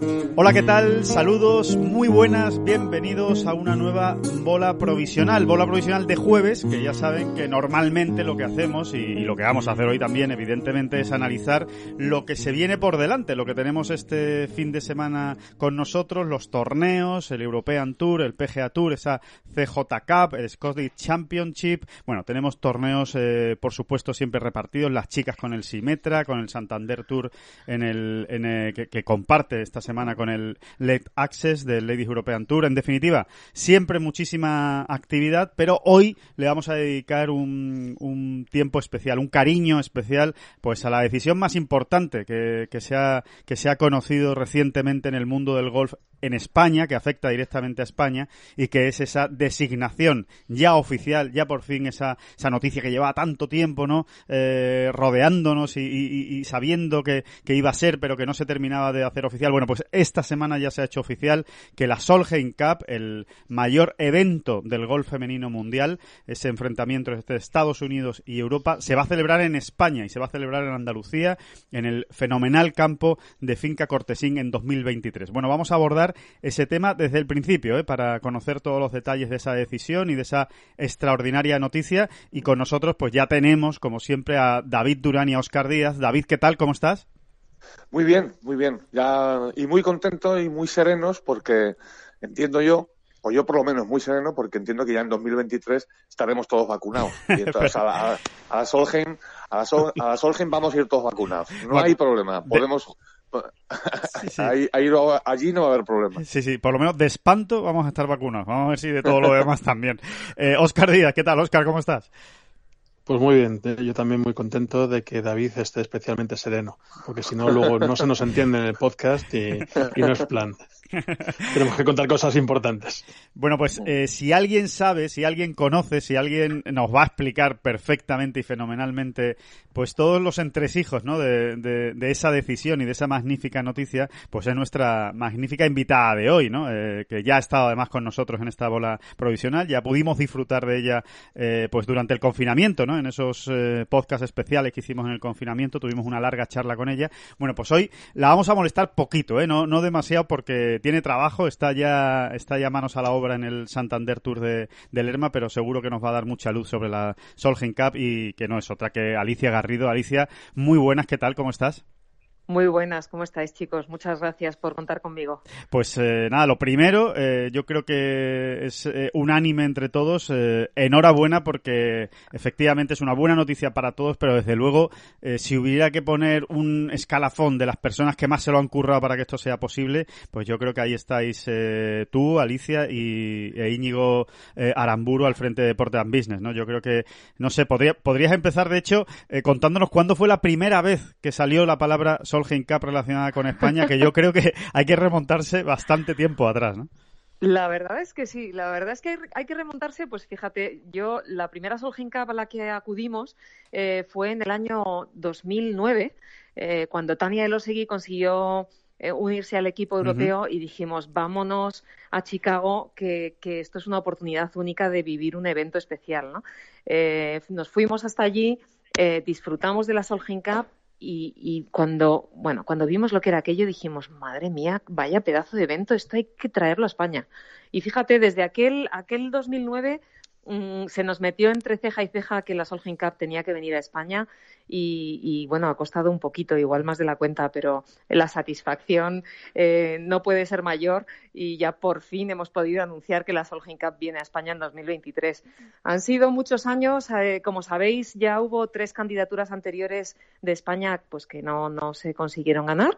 Hola, ¿qué tal? Saludos, muy buenas, bienvenidos a una nueva bola provisional, bola provisional de jueves, que ya saben que normalmente lo que hacemos y, lo que vamos a hacer hoy también, evidentemente, es analizar lo que se viene por delante, lo que tenemos este fin de semana con nosotros, los torneos, el European Tour, el PGA Tour, esa CJ Cup, el Scottish Championship, bueno, tenemos torneos, eh, por supuesto, siempre repartidos, las chicas con el Simetra, con el Santander Tour en el, en el que, que comparte esta semana con el Late Access del Ladies European Tour. En definitiva, siempre muchísima actividad, pero hoy le vamos a dedicar un, un tiempo especial, un cariño especial, pues a la decisión más importante que, se ha, que se ha conocido recientemente en el mundo del golf en España, que afecta directamente a España, y que es esa designación ya oficial, ya por fin esa, esa noticia que llevaba tanto tiempo, ¿no? Eh, rodeándonos y, y, y sabiendo que, que, iba a ser, pero que no se terminaba de hacer oficial. Bueno, pues esta semana ya se ha hecho oficial que la Solheim Cup, el mayor evento del golf femenino mundial, ese enfrentamiento entre Estados Unidos y Europa, se va a celebrar en España y se va a celebrar en Andalucía, en el fenomenal campo de Finca Cortesín en 2023. Bueno, vamos a abordar ese tema desde el principio, ¿eh? para conocer todos los detalles de esa decisión y de esa extraordinaria noticia. Y con nosotros, pues ya tenemos, como siempre, a David Durán y a Oscar Díaz. David, ¿qué tal? ¿Cómo estás? Muy bien, muy bien. Ya, y muy contento y muy serenos porque entiendo yo, o yo por lo menos muy sereno, porque entiendo que ya en 2023 estaremos todos vacunados. Y entonces a la, a, a la Solheim, a la, Sol, a la Solheim vamos a ir todos vacunados. No bueno, hay problema. Podemos. Sí, sí. Ahí, ahí no, allí no va a haber problema. Sí, sí, por lo menos de espanto vamos a estar vacunados. Vamos a ver si de todo lo demás también. Eh, Oscar Díaz, ¿qué tal, Oscar? ¿Cómo estás? Pues muy bien, yo también muy contento de que David esté especialmente sereno, porque si no, luego no se nos entiende en el podcast y, y no es plan. Tenemos que contar cosas importantes. Bueno, pues eh, si alguien sabe, si alguien conoce, si alguien nos va a explicar perfectamente y fenomenalmente, pues todos los entresijos ¿no? de, de, de esa decisión y de esa magnífica noticia, pues es nuestra magnífica invitada de hoy, ¿no? Eh, que ya ha estado además con nosotros en esta bola provisional, ya pudimos disfrutar de ella eh, pues durante el confinamiento, ¿no? En esos eh, podcasts especiales que hicimos en el confinamiento, tuvimos una larga charla con ella. Bueno, pues hoy la vamos a molestar poquito, ¿eh? No, no demasiado porque tiene trabajo, está ya, está ya manos a la obra en el Santander Tour de, de Lerma, pero seguro que nos va a dar mucha luz sobre la Solheim Cup y que no es otra que Alicia Garrido. Alicia, muy buenas, ¿qué tal? ¿Cómo estás? Muy buenas, ¿cómo estáis chicos? Muchas gracias por contar conmigo. Pues eh, nada, lo primero, eh, yo creo que es eh, unánime entre todos. Eh, enhorabuena porque efectivamente es una buena noticia para todos, pero desde luego eh, si hubiera que poner un escalafón de las personas que más se lo han currado para que esto sea posible, pues yo creo que ahí estáis tú, Alicia y e Íñigo Aramburu al frente de Deporte and Business, ¿no? Yo creo que, no sé, podría, podrías empezar de hecho contándonos cuándo fue la primera vez que salió la palabra Solheim Cup relacionada con España, que yo creo que hay que remontarse bastante tiempo atrás, ¿no? La verdad es que sí, la verdad es que hay que remontarse, pues fíjate, yo la primera Solheim Cup a la que acudimos eh, fue en el año 2009, eh, cuando Tania Elosegui consiguió eh, unirse al equipo europeo uh -huh. y dijimos, vámonos a Chicago, que, que, esto es una oportunidad única de vivir un evento especial, ¿no? nos fuimos hasta allí, disfrutamos de la Solheim Cup, y, cuando, bueno, cuando vimos lo que era aquello dijimos, madre mía, vaya pedazo de evento, esto hay que traerlo a España. Y fíjate, desde aquel, aquel 2009 Mm, se nos metió entre ceja y ceja que la Solheim Cup tenía que venir a España y, bueno, ha costado un poquito, igual más de la cuenta, pero la satisfacción eh, no puede ser mayor y ya por fin hemos podido anunciar que la Solheim Cup viene a España en 2023. Han sido muchos años, eh, como sabéis, ya hubo tres candidaturas anteriores de España pues que no, no se consiguieron ganar.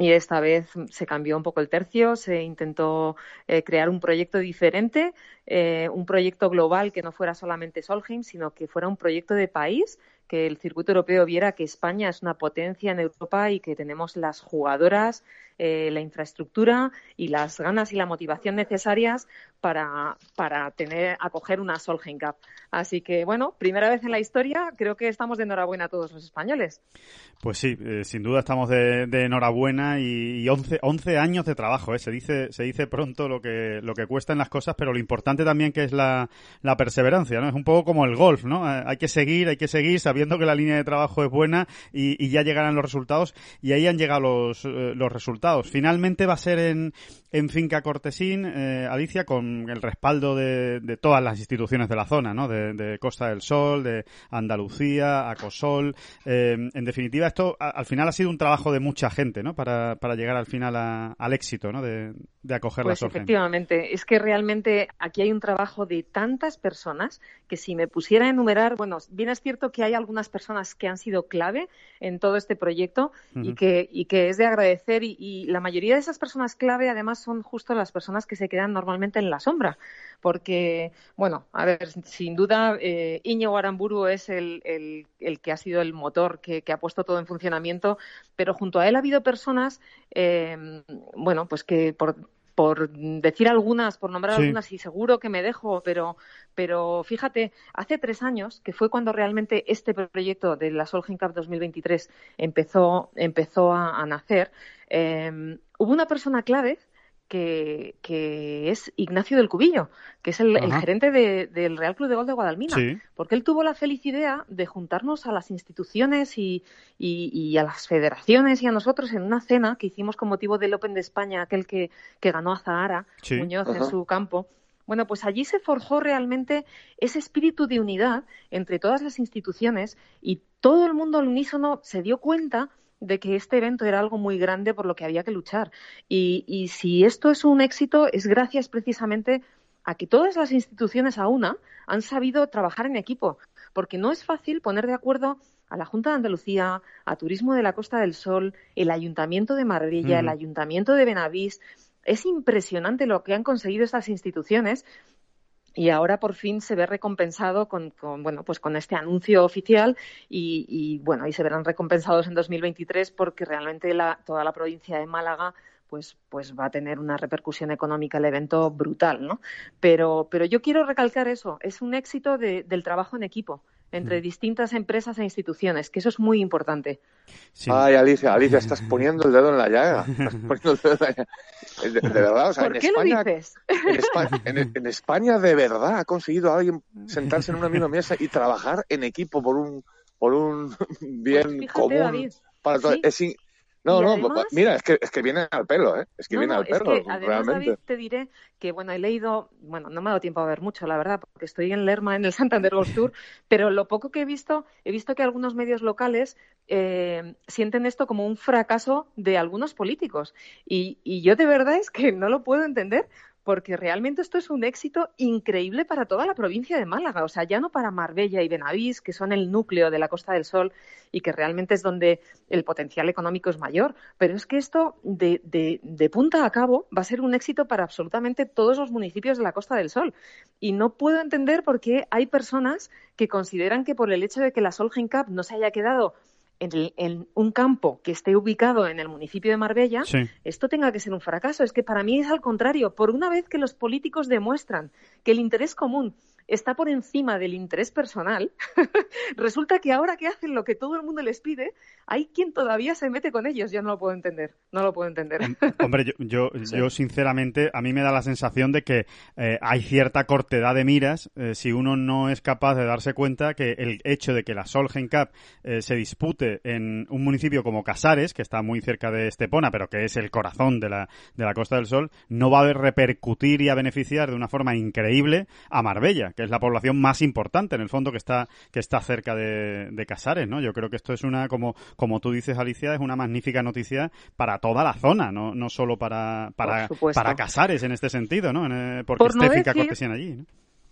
Y esta vez se cambió un poco el tercio, se intentó eh, crear un proyecto diferente, eh, un proyecto global que no fuera solamente Solheim, sino que fuera un proyecto de país que el circuito europeo viera que España es una potencia en Europa y que tenemos las jugadoras, eh, la infraestructura y las ganas y la motivación necesarias para, para tener, acoger una Solheim Cup. Así que, bueno, primera vez en la historia, creo que estamos de enhorabuena a todos los españoles. Pues sí, eh, sin duda estamos de, enhorabuena y, y 11, años de trabajo. ¿eh? Se, dice, se dice pronto lo que, lo que cuestan las cosas, pero lo importante también que es la, la perseverancia, ¿no? Es un poco como el golf, ¿no? hay que seguir, hay que seguir sabiendo que la línea de trabajo es buena y, ya llegarán los resultados y ahí han llegado los, eh, los resultados. Finalmente va a ser en, en Finca Cortesín, eh, Alicia, con el respaldo de, de, todas las instituciones de la zona, ¿no? De, Costa del Sol, de Andalucía, Acosol. Eh, en definitiva, esto al final ha sido un trabajo de mucha gente, ¿no? Para, para llegar al final al éxito, ¿no? De, de acoger pues la Efectivamente, es que realmente aquí hay un trabajo de tantas personas que si me pusiera a enumerar, bueno, bien es cierto que hay algunas personas que han sido clave en todo este proyecto y, que, y que es de agradecer. Y, la mayoría de esas personas clave, además, son justo las personas que se quedan normalmente en la sombra. Porque, bueno, a ver, sin duda, eh, Iñigo Aramburu es el, el, que ha sido el motor que, ha puesto todo en funcionamiento, pero junto a él ha habido personas, eh, bueno, pues que por por decir algunas, por nombrar algunas, y seguro que me dejo, pero, pero fíjate, hace tres años, que fue cuando realmente este proyecto de la Solheim Cup 2023 empezó, empezó a, nacer, eh, hubo una persona clave que, es Ignacio del Cubillo, que es el, gerente del Real Club de Gol de Guadalmina, porque él tuvo la feliz idea de juntarnos a las instituciones y, a las federaciones y a nosotros en una cena que hicimos con motivo del Open de España, aquel que, ganó a Zahara, Muñoz, en su campo. Bueno, pues allí se forjó realmente ese espíritu de unidad entre todas las instituciones y todo el mundo al unísono se dio cuenta de que este evento era algo muy grande por lo que había que luchar. Y, si esto es un éxito, es gracias precisamente a que todas las instituciones a una han sabido trabajar en equipo, porque no es fácil poner de acuerdo a la Junta de Andalucía, a Turismo de la Costa del Sol, el Ayuntamiento de Marbella, el Ayuntamiento de Benavís. Es impresionante lo que han conseguido estas instituciones y ahora por fin se ve recompensado con, bueno pues con este anuncio oficial y, bueno y se verán recompensados en 2023 porque realmente la, toda la provincia de Málaga pues pues va a tener una repercusión económica el evento brutal no pero pero yo quiero recalcar eso es un éxito del trabajo en equipo entre mm. distintas empresas e instituciones, que eso es muy importante. Ay, Alicia, Alicia, estás poniendo el dedo en la llaga. Estás poniendo el dedo en la llaga. De, verdad, o sea, ¿Por en qué España, lo dices? En España, en, España, de verdad ha conseguido alguien sentarse en una misma mesa y trabajar en equipo por un por un bien pues común. Para todo. Es, no, no, mira, es que, es que viene al pelo, ¿eh? Es que viene al pelo, es que, además, David, te diré que, bueno, he leído, bueno, no me ha dado tiempo a ver mucho, la verdad, porque estoy en Lerma, en el Santander Ghost Tour, pero lo poco que he visto, he visto que algunos medios locales eh, sienten esto como un fracaso de algunos políticos. Y, y yo de verdad es que no lo puedo entender, porque realmente esto es un éxito increíble para toda la provincia de Málaga, o sea, ya no para Marbella y Benavís, que son el núcleo de la Costa del Sol y que realmente es donde el potencial económico es mayor, pero es que esto de, de, de punta a cabo va a ser un éxito para absolutamente todos los municipios de la Costa del Sol. Y no puedo entender por qué hay personas que consideran que por el hecho de que la Solheim Cup no se haya quedado en, un campo que esté ubicado en el municipio de Marbella, esto tenga que ser un fracaso. Es que para mí es al contrario. Por una vez que los políticos demuestran que el interés común está por encima del interés personal, resulta que ahora que hacen lo que todo el mundo les pide, hay quien todavía se mete con ellos. Yo no lo puedo entender, no lo puedo entender. Hombre, yo, yo, sinceramente, a mí me da la sensación de que eh, hay cierta cortedad de miras eh, si uno no es capaz de darse cuenta que el hecho de que la Solgen Cup eh, se dispute en un municipio como Casares, que está muy cerca de Estepona, pero que es el corazón de la, de la Costa del Sol, no va a repercutir y a beneficiar de una forma increíble a Marbella, que es la población más importante, en el fondo, que está, que está cerca de, de Casares, ¿no? Yo creo que esto es una, como, como tú dices, Alicia, es una magnífica noticia para toda la zona, no, no solo para, para, para Casares en este sentido, ¿no? Porque Por esté finca allí, ¿no?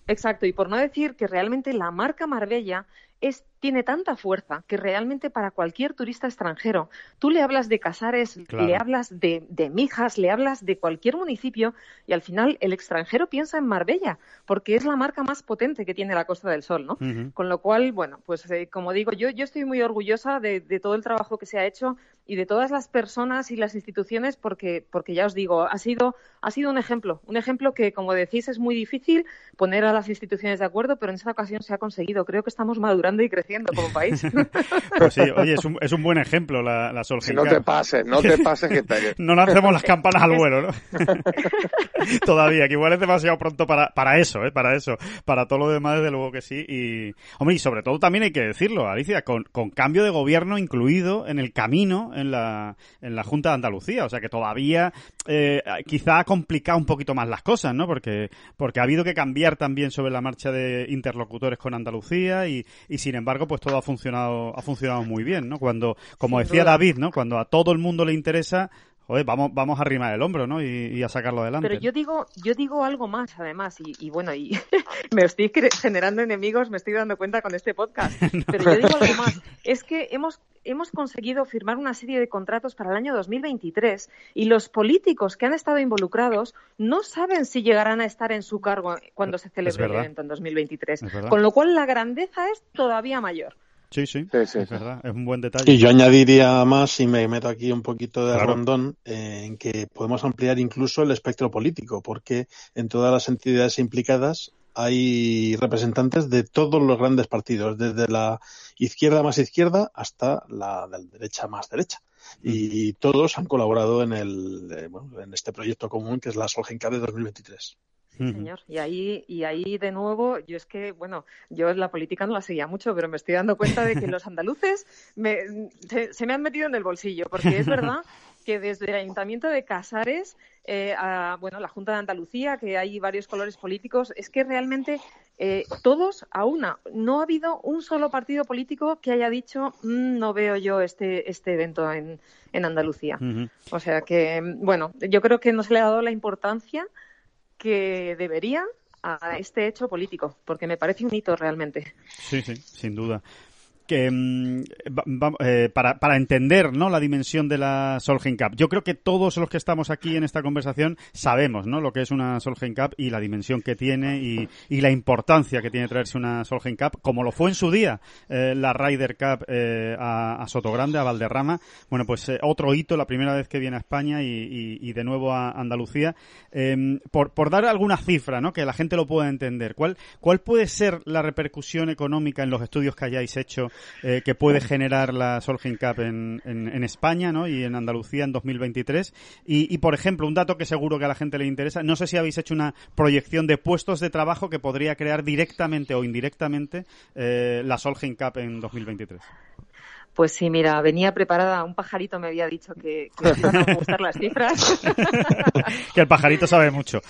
Exacto, y por no decir que realmente la marca Marbella es, tiene tanta fuerza que realmente para cualquier turista extranjero, tú le hablas de Casares, le hablas de, de, Mijas, le hablas de cualquier municipio y al final el extranjero piensa en Marbella, porque es la marca más potente que tiene la Costa del Sol, ¿no? Con lo cual, bueno, pues eh, como digo, yo, yo estoy muy orgullosa de, de, todo el trabajo que se ha hecho y de todas las personas y las instituciones porque, porque ya os digo, ha sido, ha sido un ejemplo, un ejemplo que, como decís, es muy difícil poner a las instituciones de acuerdo, pero en esta ocasión se ha conseguido. Creo que estamos madurando y creciendo como país. pues sí, oye, es un, es un buen ejemplo la, la Sol Si no te pases, no te pases que te... no lancemos las campanas al vuelo, ¿no? Todavía, que igual es demasiado pronto para, para eso, ¿eh? Para eso. Para todo lo demás, desde luego que sí. Y, hombre, y sobre todo también hay que decirlo, Alicia, con, con cambio de gobierno incluido en el camino en la, en la Junta de Andalucía. O sea que todavía eh, quizá ha complicado un poquito más las cosas, ¿no? Porque, porque ha habido que cambiar también sobre la marcha de interlocutores con Andalucía y, y sin embargo, pues todo ha funcionado, ha funcionado muy bien, ¿no? Cuando, como decía David, ¿no? Cuando a todo el mundo le interesa, Joder, vamos, vamos a arrimar el hombro, ¿no? Y, a sacarlo adelante. Pero yo digo, yo digo algo más, además, y, y bueno, y me estoy generando enemigos, me estoy dando cuenta con este podcast. Pero yo digo algo más. Es que hemos, hemos conseguido firmar una serie de contratos para el año 2023 y los políticos que han estado involucrados no saben si llegarán a estar en su cargo cuando se celebre el evento en 2023. Con lo cual la grandeza es todavía mayor. Sí, sí, es verdad, es un buen detalle. Y yo añadiría más, y me meto aquí un poquito de rondón, eh, en que podemos ampliar incluso el espectro político, porque en todas las entidades implicadas hay representantes de todos los grandes partidos, desde la izquierda más izquierda hasta la derecha más derecha. Y, todos han colaborado en, el, eh, bueno, en este proyecto común que es la Solgenca de 2023 señor. Y ahí, y ahí de nuevo, yo es que, bueno, yo la política no la seguía mucho, pero me estoy dando cuenta de que los andaluces se, me han metido en el bolsillo, porque es verdad que desde el Ayuntamiento de Casares eh, a, bueno, la Junta de Andalucía, que hay varios colores políticos, es que realmente eh, todos a una. No ha habido un solo partido político que haya dicho mm, no veo yo este, este evento en, en Andalucía. O sea que, bueno, yo creo que no se le ha dado la importancia que debería a este hecho político, porque me parece un hito realmente. Sí, sí, sin duda que mm, eh, para, para, entender ¿no? la dimensión de la Solheim Cup. Yo creo que todos los que estamos aquí en esta conversación sabemos ¿no? lo que es una Solheim Cup y la dimensión que tiene y, y la importancia que tiene traerse una Solheim Cup, como lo fue en su día eh, la Ryder Cup eh, a, a, Sotogrande, a Valderrama. Bueno, pues eh, otro hito, la primera vez que viene a España y, y, y de nuevo a Andalucía. Em, por, por dar alguna cifra, ¿no? que la gente lo pueda entender, ¿cuál, ¿cuál puede ser la repercusión económica en los estudios que hayáis hecho eh, que puede generar la Solheim Cup en, en, España ¿no? y en Andalucía en 2023. Y, y, por ejemplo, un dato que seguro que a la gente le interesa, no sé si habéis hecho una proyección de puestos de trabajo que podría crear directamente o indirectamente eh, la Solheim Cup en 2023. Pues sí, mira, venía preparada, un pajarito me había dicho que, que iban a gustar las cifras. que el pajarito sabe mucho.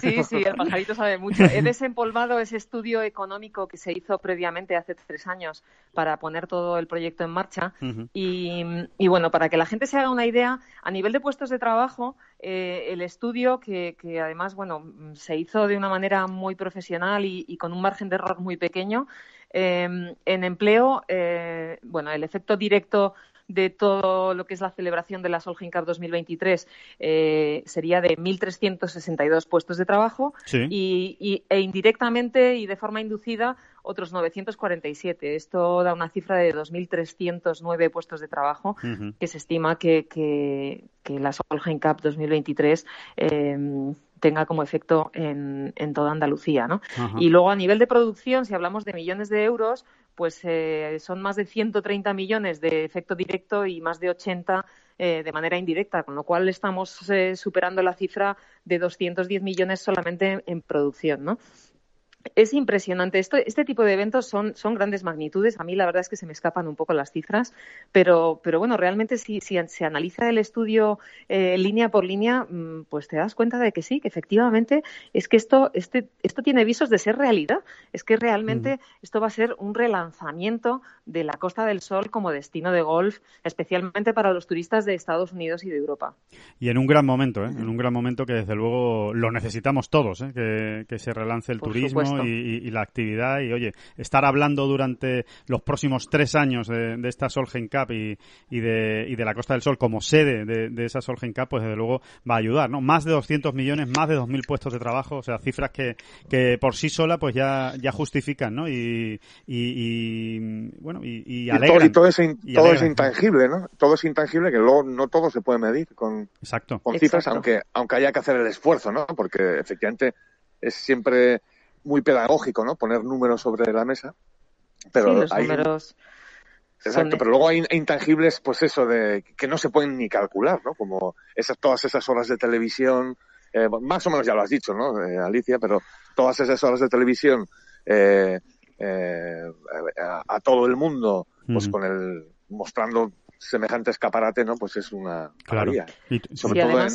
sí, sí, el pajarito sabe mucho. He desempolvado ese estudio económico que se hizo previamente hace tres años para poner todo el proyecto en marcha. y, y, bueno, para que la gente se haga una idea, a nivel de puestos de trabajo, eh, el estudio, que, que, además, bueno, se hizo de una manera muy profesional y, y con un margen de error muy pequeño, eh, en empleo, eh, bueno, el efecto directo de todo lo que es la celebración de la Solheim Cup 2023 eh, sería de 1.362 puestos de trabajo sí. y, y, e indirectamente y de forma inducida otros 947. Esto da una cifra de 2.309 puestos de trabajo uh -huh. que se estima que, que, que la Solheim Cup 2023 eh, tenga como efecto en, en toda Andalucía. ¿no? Y luego a nivel de producción, si hablamos de millones de euros, pues eh, son más de 130 millones de efecto directo y más de 80 eh, de manera indirecta, con lo cual estamos eh, superando la cifra de 210 millones solamente en producción, ¿no? Es impresionante. Esto, este tipo de eventos son, son grandes magnitudes. A mí la verdad es que se me escapan un poco las cifras, pero, pero bueno, realmente si, si se analiza el estudio eh, línea por línea, mm, pues te das cuenta de que sí, que efectivamente es que esto, este, esto tiene visos de ser realidad. Es que realmente esto va a ser un relanzamiento de la Costa del Sol como destino de golf, especialmente para los turistas de Estados Unidos y de Europa. Y en un gran momento, ¿eh? en un gran momento que desde luego lo necesitamos todos, ¿eh? que, que se relance el turismo y, la actividad. Y oye, estar hablando durante los próximos tres años de, esta Solgen Cup y, y, de, y de la Costa del Sol como sede de, esa Solgen Cup, pues desde luego va a ayudar, ¿no? Más de 200 millones, más de 2.000 puestos de trabajo, o sea, cifras que, que por sí sola pues ya, ya justifican, ¿no? Y, y, bueno, y, alegran. Y todo, es, todo es intangible, ¿no? Todo es intangible que luego no todo se puede medir con, Exacto. con cifras, aunque aunque haya que hacer el esfuerzo, ¿no? Porque efectivamente es siempre muy pedagógico, ¿no? Poner números sobre la mesa. Pero los números. Exacto, pero luego hay intangibles, pues eso, de que no se pueden ni calcular, ¿no? Como esas, todas esas horas de televisión, eh, más o menos ya lo has dicho, ¿no, eh, Alicia? Pero todas esas horas de televisión eh, a, todo el mundo, pues con el mostrando semejante escaparate, ¿no? Pues es una claro. Sobre todo en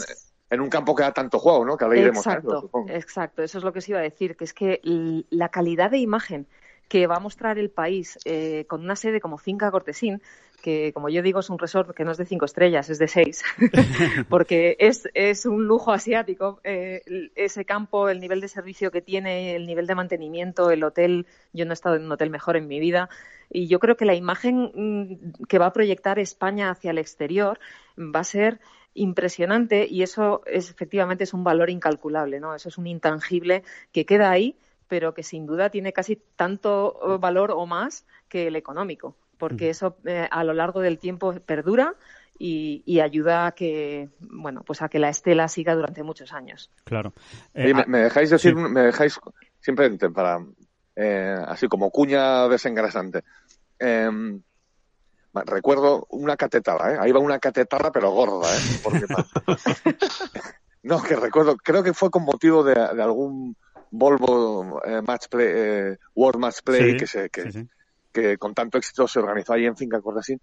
un campo que da tanto juego, ¿no? Que ahora iremos exacto, exacto, eso es lo que os iba a decir, que es que la calidad de imagen que va a mostrar el país eh, con una sede como Finca Cortesín, que como yo digo es un resort que no es de cinco estrellas, es de seis, porque es, es un lujo asiático. Eh, ese campo, el nivel de servicio que tiene, el nivel de mantenimiento, el hotel, yo no he estado en un hotel mejor en mi vida, y yo creo que la imagen mm, que va a proyectar España hacia el exterior va a ser impresionante y eso es efectivamente es un valor incalculable, ¿no? Eso es un intangible que queda ahí, pero que sin duda tiene casi tanto eh, valor o más que el económico, porque eso eh, a lo largo del tiempo perdura y, ayuda a que bueno pues a que la estela siga durante muchos años. Claro. Eh, me, dejáis decir, me dejáis simplemente para así como cuña desengrasante. Em, recuerdo una catetada, ¿eh? Ahí va una catetada, pero gorda, ¿eh? no, que recuerdo, creo que fue con motivo de, algún Volvo eh, Match Play, eh, World Match Play que, se, que, con tanto éxito se organizó ahí en Finca Cortesín.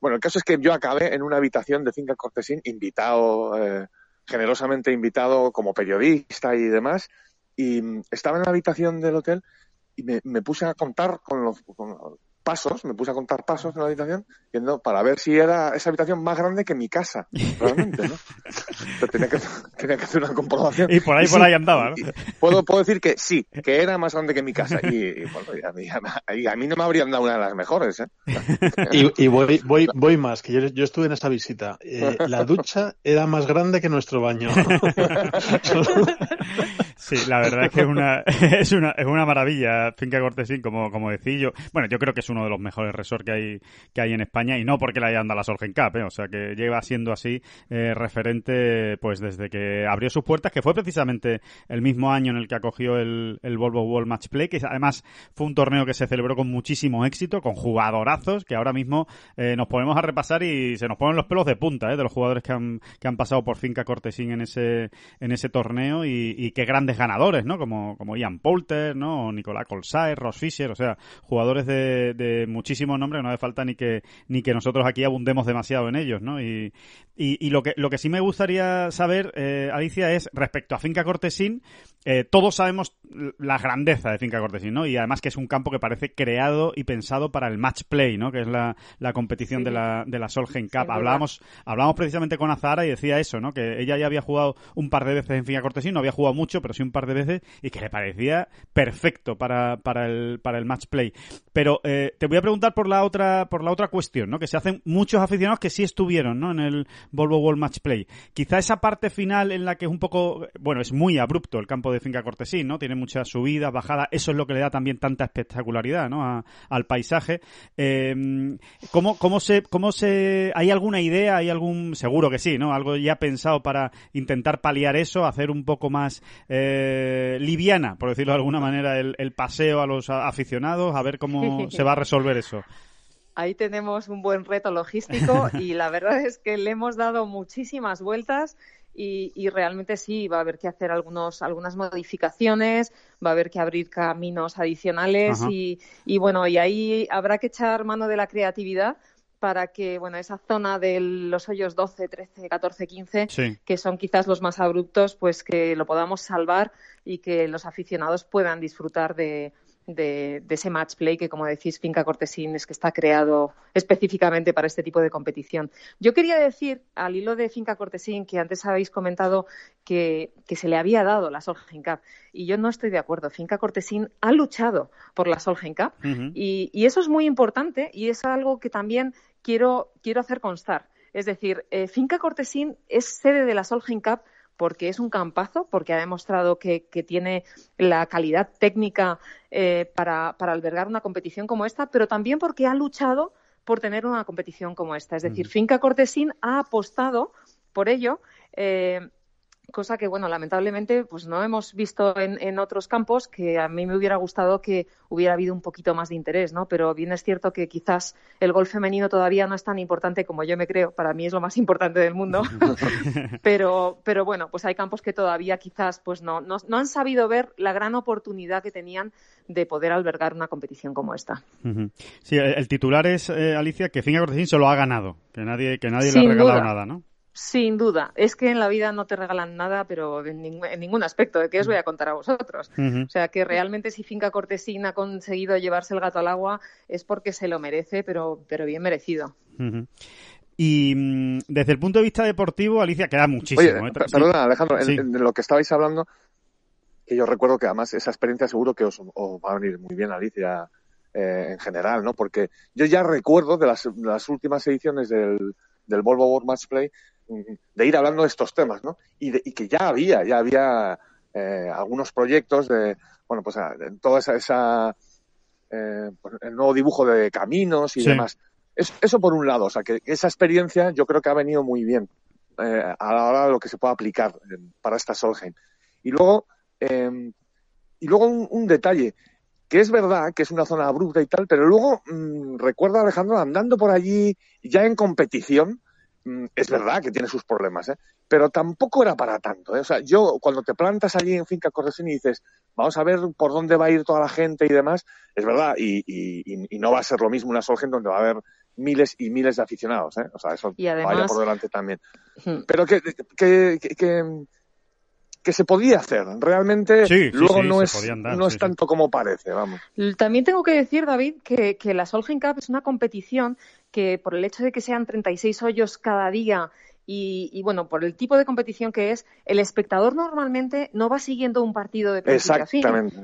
Bueno, el caso es que yo acabé en una habitación de Finca Cortesín, invitado, eh, generosamente invitado como periodista y demás, y mm, estaba en la habitación del hotel y me, me puse a contar con los, con, pasos, me puse a contar pasos en la habitación para ver si era esa habitación más grande que mi casa, realmente, ¿no? tenía, que, tenía que hacer una comprobación. Y por ahí, por ahí andaba, ¿no? puedo, puedo decir que sí, que era más grande que mi casa. Y, bueno, a, mí, a, mí, no me habrían dado una de las mejores, ¿eh? Y, voy, voy, voy más, que yo, yo estuve en esta visita. Eh, la ducha era más grande que nuestro baño. Sí, la verdad es que es una, es una, es una maravilla Finca Cortesín, como, como decía yo. Bueno, yo creo que es uno de los mejores resorts que hay, que hay en España y no porque le hayan dado la Solgen Cup, ¿eh? o sea que lleva siendo así eh, referente pues desde que abrió sus puertas, que fue precisamente el mismo año en el que acogió el, el Volvo World Match Play, que además fue un torneo que se celebró con muchísimo éxito, con jugadorazos, que ahora mismo eh, nos ponemos a repasar y se nos ponen los pelos de punta ¿eh? de los jugadores que han, que han pasado por Finca Cortesín en ese, en ese torneo y, y qué grandes ganadores, ¿no? Como, como Ian Poulter, ¿no? Nicolás Colsaer, Ross Fisher, o sea, jugadores de muchísimo nombre, no hace falta ni que, ni que nosotros aquí abundemos demasiado en ellos, ¿no? Y, y, lo, que, lo que sí me gustaría saber, eh, Alicia, es respecto a Finca Cortesín, eh, todos sabemos la grandeza de Finca Cortesín, ¿no? Y además que es un campo que parece creado y pensado para el match play, ¿no? Que es la, la competición de la, de la Solgen Cup. hablábamos, hablábamos precisamente con Azara y decía eso, ¿no? Que ella ya había jugado un par de veces en Finca Cortesín, no había jugado mucho, pero sí un par de veces, y que le parecía perfecto para, para, el, para el match play. Pero, eh, te voy a preguntar por la otra por la otra cuestión, ¿no? Que se hacen muchos aficionados que sí estuvieron, ¿no? En el Volvo World Match Play. Quizá esa parte final en la que es un poco, bueno, es muy abrupto el campo de Finca Cortesín, ¿no? Tiene muchas subidas, bajadas. Eso es lo que le da también tanta espectacularidad, ¿no? al paisaje. Eh, ¿cómo, cómo se cómo se hay alguna idea, hay algún seguro que sí, ¿no? Algo ya pensado para intentar paliar eso, hacer un poco más eh, liviana, por decirlo de alguna manera, el, el paseo a los aficionados, a ver cómo se va a resolver eso. Ahí tenemos un buen reto logístico y la verdad es que le hemos dado muchísimas vueltas y, realmente sí, va a haber que hacer algunos, algunas modificaciones, va a haber que abrir caminos adicionales y, y, bueno, y ahí habrá que echar mano de la creatividad para que, bueno, esa zona de los hoyos 12, 13, 14, 15, que son quizás los más abruptos, pues que lo podamos salvar y que los aficionados puedan disfrutar de, de, ese match play que, como decís, Finca Cortesín es que está creado específicamente para este tipo de competición. Yo quería decir, al hilo de Finca Cortesín, que antes habéis comentado que, se le había dado la Solheim Cup, y yo no estoy de acuerdo. Finca Cortesín ha luchado por la Solheim Cup, y, eso es muy importante y es algo que también quiero, quiero hacer constar. Es decir, eh, Finca Cortesín es sede de la Solheim Cup porque es un campazo, porque ha demostrado que, tiene la calidad técnica eh, para, albergar una competición como esta, pero también porque ha luchado por tener una competición como esta. Es decir, Finca Cortesín ha apostado por ello. Eh, cosa que, bueno, lamentablemente, pues no hemos visto en, otros campos, que a mí me hubiera gustado que hubiera habido un poquito más de interés, ¿no? Pero bien es cierto que quizás el gol femenino todavía no es tan importante como yo me creo, para mí es lo más importante del mundo, pero, pero bueno, pues hay campos que todavía quizás pues no, no, han sabido ver la gran oportunidad que tenían de poder albergar una competición como esta. Sí, el, titular es, eh, Alicia, que Finca Cortesín se lo ha ganado, que nadie, que nadie le ha regalado nada, ¿no? Sin duda. Es que en la vida no te regalan nada, pero en, ningún aspecto. ¿De qué os voy a contar a vosotros? O sea, que realmente si Finca Cortesín ha conseguido llevarse el gato al agua es porque se lo merece, pero, pero bien merecido. Y mm, desde el punto de vista deportivo, Alicia, queda muchísimo. Oye, ¿eh? Perdona, Alejandro, de lo que estabais hablando, que yo recuerdo que además esa experiencia seguro que os, va a venir muy bien, Alicia, eh, en general, ¿no? Porque yo ya recuerdo de las, las últimas ediciones del, del Volvo World Match Play de ir hablando de estos temas, ¿no? Y, que ya había, ya había eh, algunos proyectos de, bueno, pues en toda esa, esa eh, pues, el nuevo dibujo de caminos y demás. eso por un lado, o sea, que esa experiencia yo creo que ha venido muy bien eh, a la hora de lo que se puede aplicar para esta Solheim. Y luego, em, y luego un, detalle, que es verdad que es una zona abrupta y tal, pero luego mm, recuerda Alejandro andando por allí ya en competición, es verdad que tiene sus problemas, ¿eh? pero tampoco era para tanto. ¿eh? O sea, yo cuando te plantas allí en Finca Cortesín y dices, vamos a ver por dónde va a ir toda la gente y demás, es verdad, y, y, no va a ser lo mismo una Solgen donde va a haber miles y miles de aficionados, ¿eh? o sea, eso vaya por delante también. Pero que, que, que, que, se podía hacer, realmente luego no, es, no es tanto como parece, vamos. También tengo que decir, David, que, que la Solgen Cup es una competición que por el hecho de que sean 36 hoyos cada día y, bueno, por el tipo de competición que es, el espectador normalmente no va siguiendo un partido de principio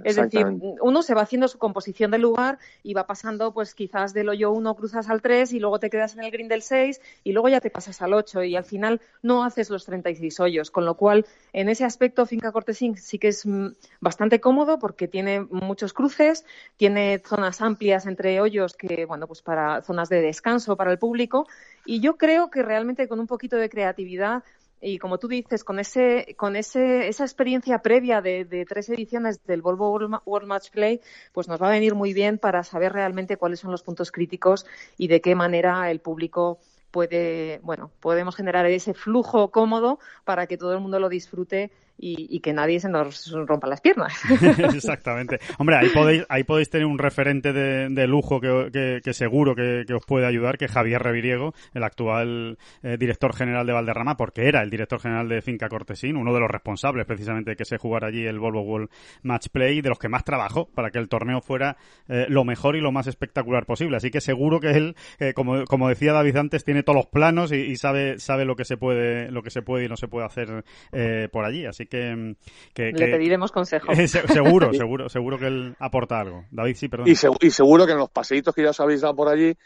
Es decir, uno se va haciendo su composición del lugar y va pasando, pues quizás del hoyo 1 cruzas al 3 y luego te quedas en el green del 6 y luego ya te pasas al 8 y al final no haces los 36 hoyos. Con lo cual, en ese aspecto, Finca Cortesín sí que es mm, bastante cómodo porque tiene muchos cruces, tiene zonas amplias entre hoyos que, bueno, pues para zonas de descanso para el público y yo creo que realmente con un poquito de creatividad y como tú dices, con ese, con ese, esa experiencia previa de, tres ediciones del Volvo World Match Play, pues nos va a venir muy bien para saber realmente cuáles son los puntos críticos y de qué manera el público puede, bueno, podemos generar ese flujo cómodo para que todo el mundo lo disfrute y, que nadie se nos rompa las piernas. Exactamente. Hombre, ahí podéis, ahí podéis tener un referente de, lujo que, seguro que, os puede ayudar, que es Javier Reviriego, el actual eh, director general de Valderrama, porque era el director general de Finca Cortesín, uno de los responsables precisamente de que se jugara allí el Volvo World Match Play, de los que más trabajó para que el torneo fuera eh, lo mejor y lo más espectacular posible. Así que seguro que él, eh, como, como decía David antes, tiene todos los planos y, sabe sabe lo que se puede lo que se puede y no se puede hacer eh, por allí. Así que, le pediremos consejos. seguro, seguro, seguro que él aporta algo. David, sí, perdón. Y, y seguro que en los paseitos que ya os habéis dado por allí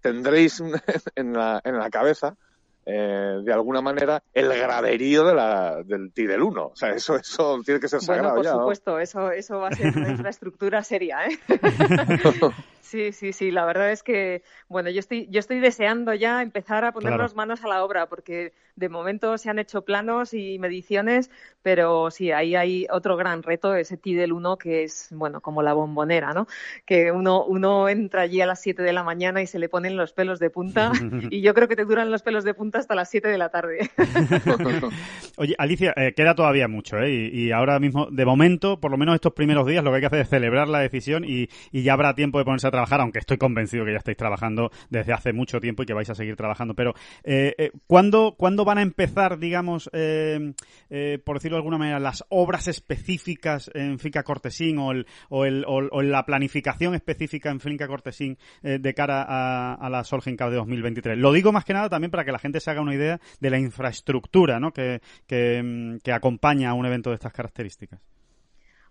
tendréis en la, en la cabeza eh, de alguna manera el graderío de la, del Tidel 1. O sea, eso, eso tiene que ser sagrado. Bueno, por supuesto, eso, eso va a ser una infraestructura seria. ¿eh? Sí, sí, sí. La verdad es que, bueno, yo estoy, yo estoy deseando ya empezar a ponernos manos a la obra, porque de momento se han hecho planos y mediciones, pero sí, ahí hay otro gran reto, ese Tidel 1, que es, bueno, como la bombonera, ¿no? Que uno, uno entra allí a las 7 de la mañana y se le ponen los pelos de punta, y yo creo que te duran los pelos de punta hasta las 7 de la tarde. Oye, Alicia, eh, queda todavía mucho, ¿eh? Y, ahora mismo, de momento, por lo menos estos primeros días, lo que hay que hacer es celebrar la decisión y, y ya habrá tiempo de ponerse a trabajar, aunque estoy convencido que ya estáis trabajando desde hace mucho tiempo y que vais a seguir trabajando. Pero, eh, eh ¿cuándo, van a empezar, digamos, eh, eh, por decirlo de alguna manera, las obras específicas en Finca Cortesín o, el, o, el, o, la planificación específica en Finca Cortesín de cara a, la Solheim Cup de 2023? Lo digo más que nada también para que la gente se haga una idea de la infraestructura ¿no? que, que, que acompaña a un evento de estas características.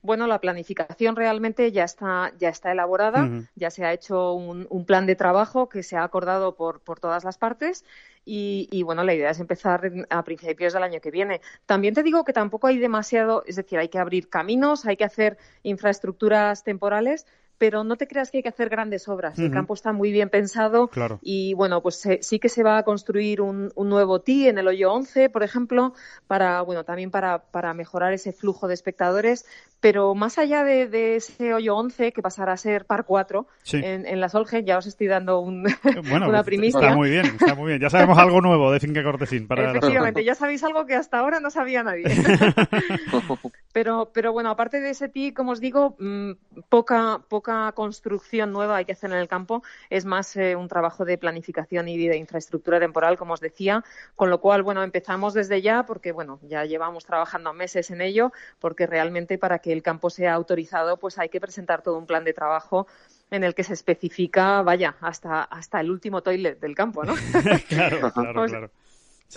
Bueno, la planificación realmente ya está, ya está elaborada, ya se ha hecho un, plan de trabajo que se ha acordado por, por todas las partes y, y, bueno, la idea es empezar a principios del año que viene. También te digo que tampoco hay demasiado, es decir, hay que abrir caminos, hay que hacer infraestructuras temporales, pero no te creas que hay que hacer grandes obras. El campo está muy bien pensado y bueno, pues sí que se va a construir un, nuevo TI en el hoyo 11, por ejemplo, para bueno, también para, para mejorar ese flujo de espectadores, pero más allá de, ese hoyo 11 que pasará a ser par 4 en, en, la Solgen, ya os estoy dando un, una pues, primicia. Está muy bien, está muy bien. Ya sabemos algo nuevo de Finca Cortesín. Para Efectivamente, ya sabéis algo que hasta ahora no sabía nadie. pero, pero bueno, aparte de ese TI, como os digo, mm, poca, poca construcción nueva hay que hacer en el campo, es más eh, un trabajo de planificación y de infraestructura temporal, como os decía, con lo cual, bueno, empezamos desde ya porque, bueno, ya llevamos trabajando meses en ello, porque realmente para que el campo sea autorizado, pues hay que presentar todo un plan de trabajo en el que se especifica, vaya, hasta, hasta el último toilet del campo, ¿no? claro, claro, claro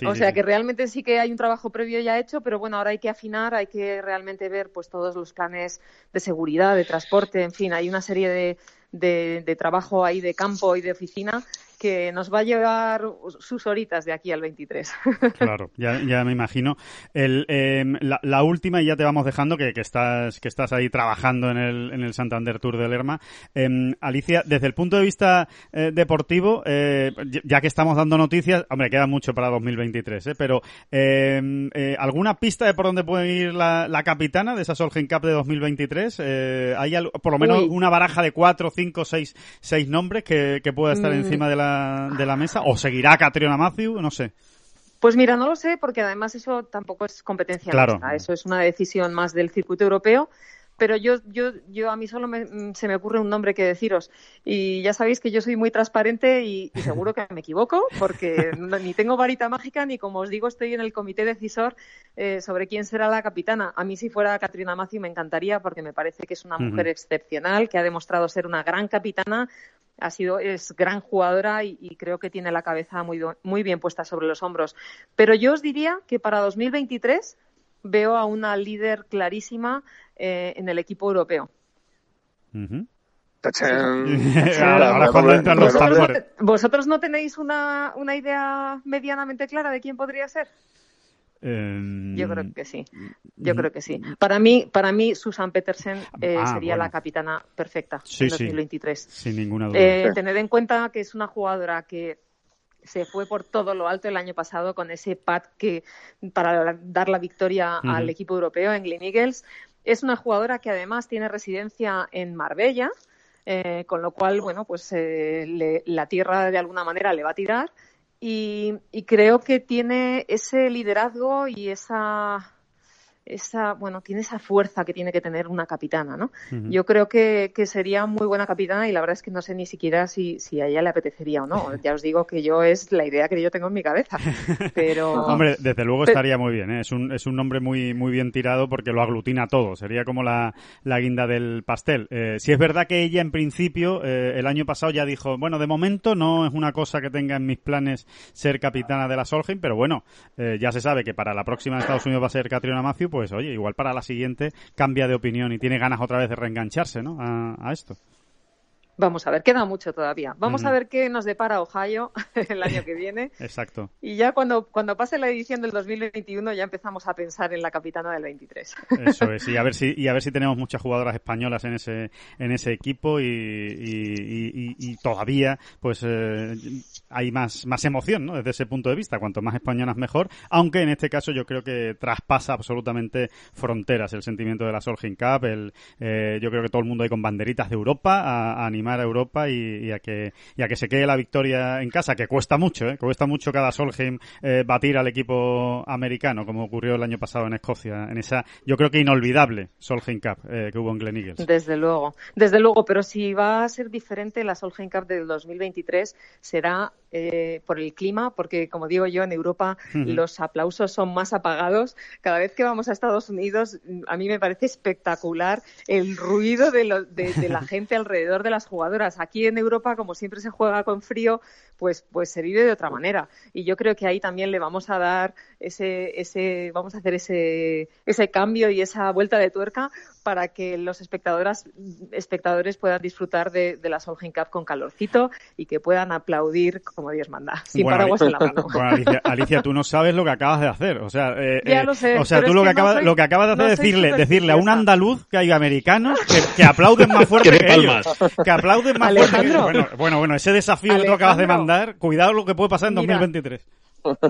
o sea que realmente sí que hay un trabajo previo ya hecho, pero bueno, ahora hay que afinar, hay que realmente ver pues todos los planes de seguridad, de transporte, en fin, hay una serie de, de, de trabajo ahí de campo y de oficina que nos va a llevar sus horitas de aquí al 23. Claro, ya, ya me imagino. El, em, la, última, y ya te vamos dejando, que, que, estás, que estás ahí trabajando en el, en el Santander Tour de Lerma. Em, Alicia, desde el punto de vista eh, deportivo, eh, ya que estamos dando noticias, hombre, queda mucho para 2023, ¿eh? pero em, eh, ¿alguna pista de por dónde puede ir la, la capitana de esa Solgen Cup de 2023? ¿Hay por lo menos una baraja de cuatro, cinco, seis, seis nombres que, que pueda estar mm. encima de la de la mesa? ¿O seguirá Catriona Matthew? No sé. Pues mira, no lo sé, porque además eso tampoco es competencia nuestra. Eso es una decisión más del circuito europeo. Pero yo, yo, yo a mí solo mm, se me ocurre un nombre que deciros. Y ya sabéis que yo soy muy transparente y, seguro que me equivoco, porque ni tengo varita mágica ni, como os digo, estoy en el comité decisor eh, sobre quién será la capitana. A mí, si fuera Katrina Matthew, me encantaría, porque me parece que es una mujer excepcional, que ha demostrado ser una gran capitana, ha sido es gran jugadora y, creo que tiene la cabeza muy, muy bien puesta sobre los hombros. Pero yo os diría que para 2023 veo a una líder clarísima eh, en el equipo europeo. ¿Vosotros, no tenéis una, una idea medianamente clara de quién podría ser? Em, Yo creo que sí. Yo creo que sí. Para mí, para mí Susan Petersen eh, ah, sería la capitana perfecta en 2023. sin ninguna duda. Eh, tened en cuenta que es una jugadora que se fue por todo lo alto el año pasado con ese pad que para dar la victoria al equipo europeo en Glen Eagles. Es una jugadora que además tiene residencia en Marbella, eh, con lo cual, bueno, pues la tierra de alguna manera le va a tirar y, creo que tiene ese liderazgo y esa esa, bueno, tiene esa fuerza que tiene que tener una capitana, ¿no? Yo creo que, que, sería muy buena capitana y la verdad es que no sé ni siquiera si, si a ella le apetecería o no. Ya os digo que yo es la idea que yo tengo en mi cabeza. Pero... Hombre, desde luego estaría muy bien, ¿eh? Es un, es un nombre muy, muy bien tirado porque lo aglutina todo. Sería como la, la guinda del pastel. Eh, si es verdad que ella en principio, eh, el año pasado ya dijo, bueno, de momento no es una cosa que tenga en mis planes ser capitana de la Solheim, pero bueno, eh, ya se sabe que para la próxima de Estados Unidos va a ser Catriona Matthew, pues oye, igual para la siguiente cambia de opinión y tiene ganas otra vez de reengancharse, ¿no? a esto. Vamos a ver, queda mucho todavía. Vamos a ver qué nos depara Ohio el año que viene. Exacto. Y ya cuando, cuando pase la edición del 2021 ya empezamos a pensar en la capitana del 23. Eso es, y a ver si, y a ver si tenemos muchas jugadoras españolas en ese, en ese equipo y, y, todavía pues eh, hay más, más emoción ¿no? desde ese punto de vista. Cuanto más españolas mejor, aunque en este caso yo creo que traspasa absolutamente fronteras el sentimiento de la Solheim Cup. El, eh, yo creo que todo el mundo hay con banderitas de Europa a, a animar a Europa y, a que, que se quede la victoria en casa, que cuesta mucho, ¿eh? cuesta mucho cada Solheim eh, batir al equipo americano, como ocurrió el año pasado en Escocia, en esa, yo creo que inolvidable Solheim Cup eh, que hubo en Glen Eagles. Desde luego, desde luego, pero si va a ser diferente la Solheim Cup del 2023 será eh, por el clima, porque como digo yo, en Europa los aplausos son más apagados. Cada vez que vamos a Estados Unidos, a mí me parece espectacular el ruido de, la gente alrededor de las jugadoras. Aquí en Europa, como siempre se juega con frío, pues, pues se vive de otra manera. Y yo creo que ahí también le vamos a dar ese, ese vamos a hacer ese, ese cambio y esa vuelta de tuerca para que los espectadoras, espectadores puedan disfrutar de, la Solheim Cup con calorcito y que puedan aplaudir como Dios manda, sin paraguas en la mano. Alicia, tú no sabes lo que acabas de hacer. O sea, eh, ya lo sé, o sea tú lo que, acabas, lo que acabas de hacer es decirle, decirle a un andaluz que hay americanos que, aplauden más fuerte que, ellos. Que aplauden más fuerte que bueno, bueno, bueno, ese desafío que tú acabas de mandar, cuidado lo que puede pasar en 2023.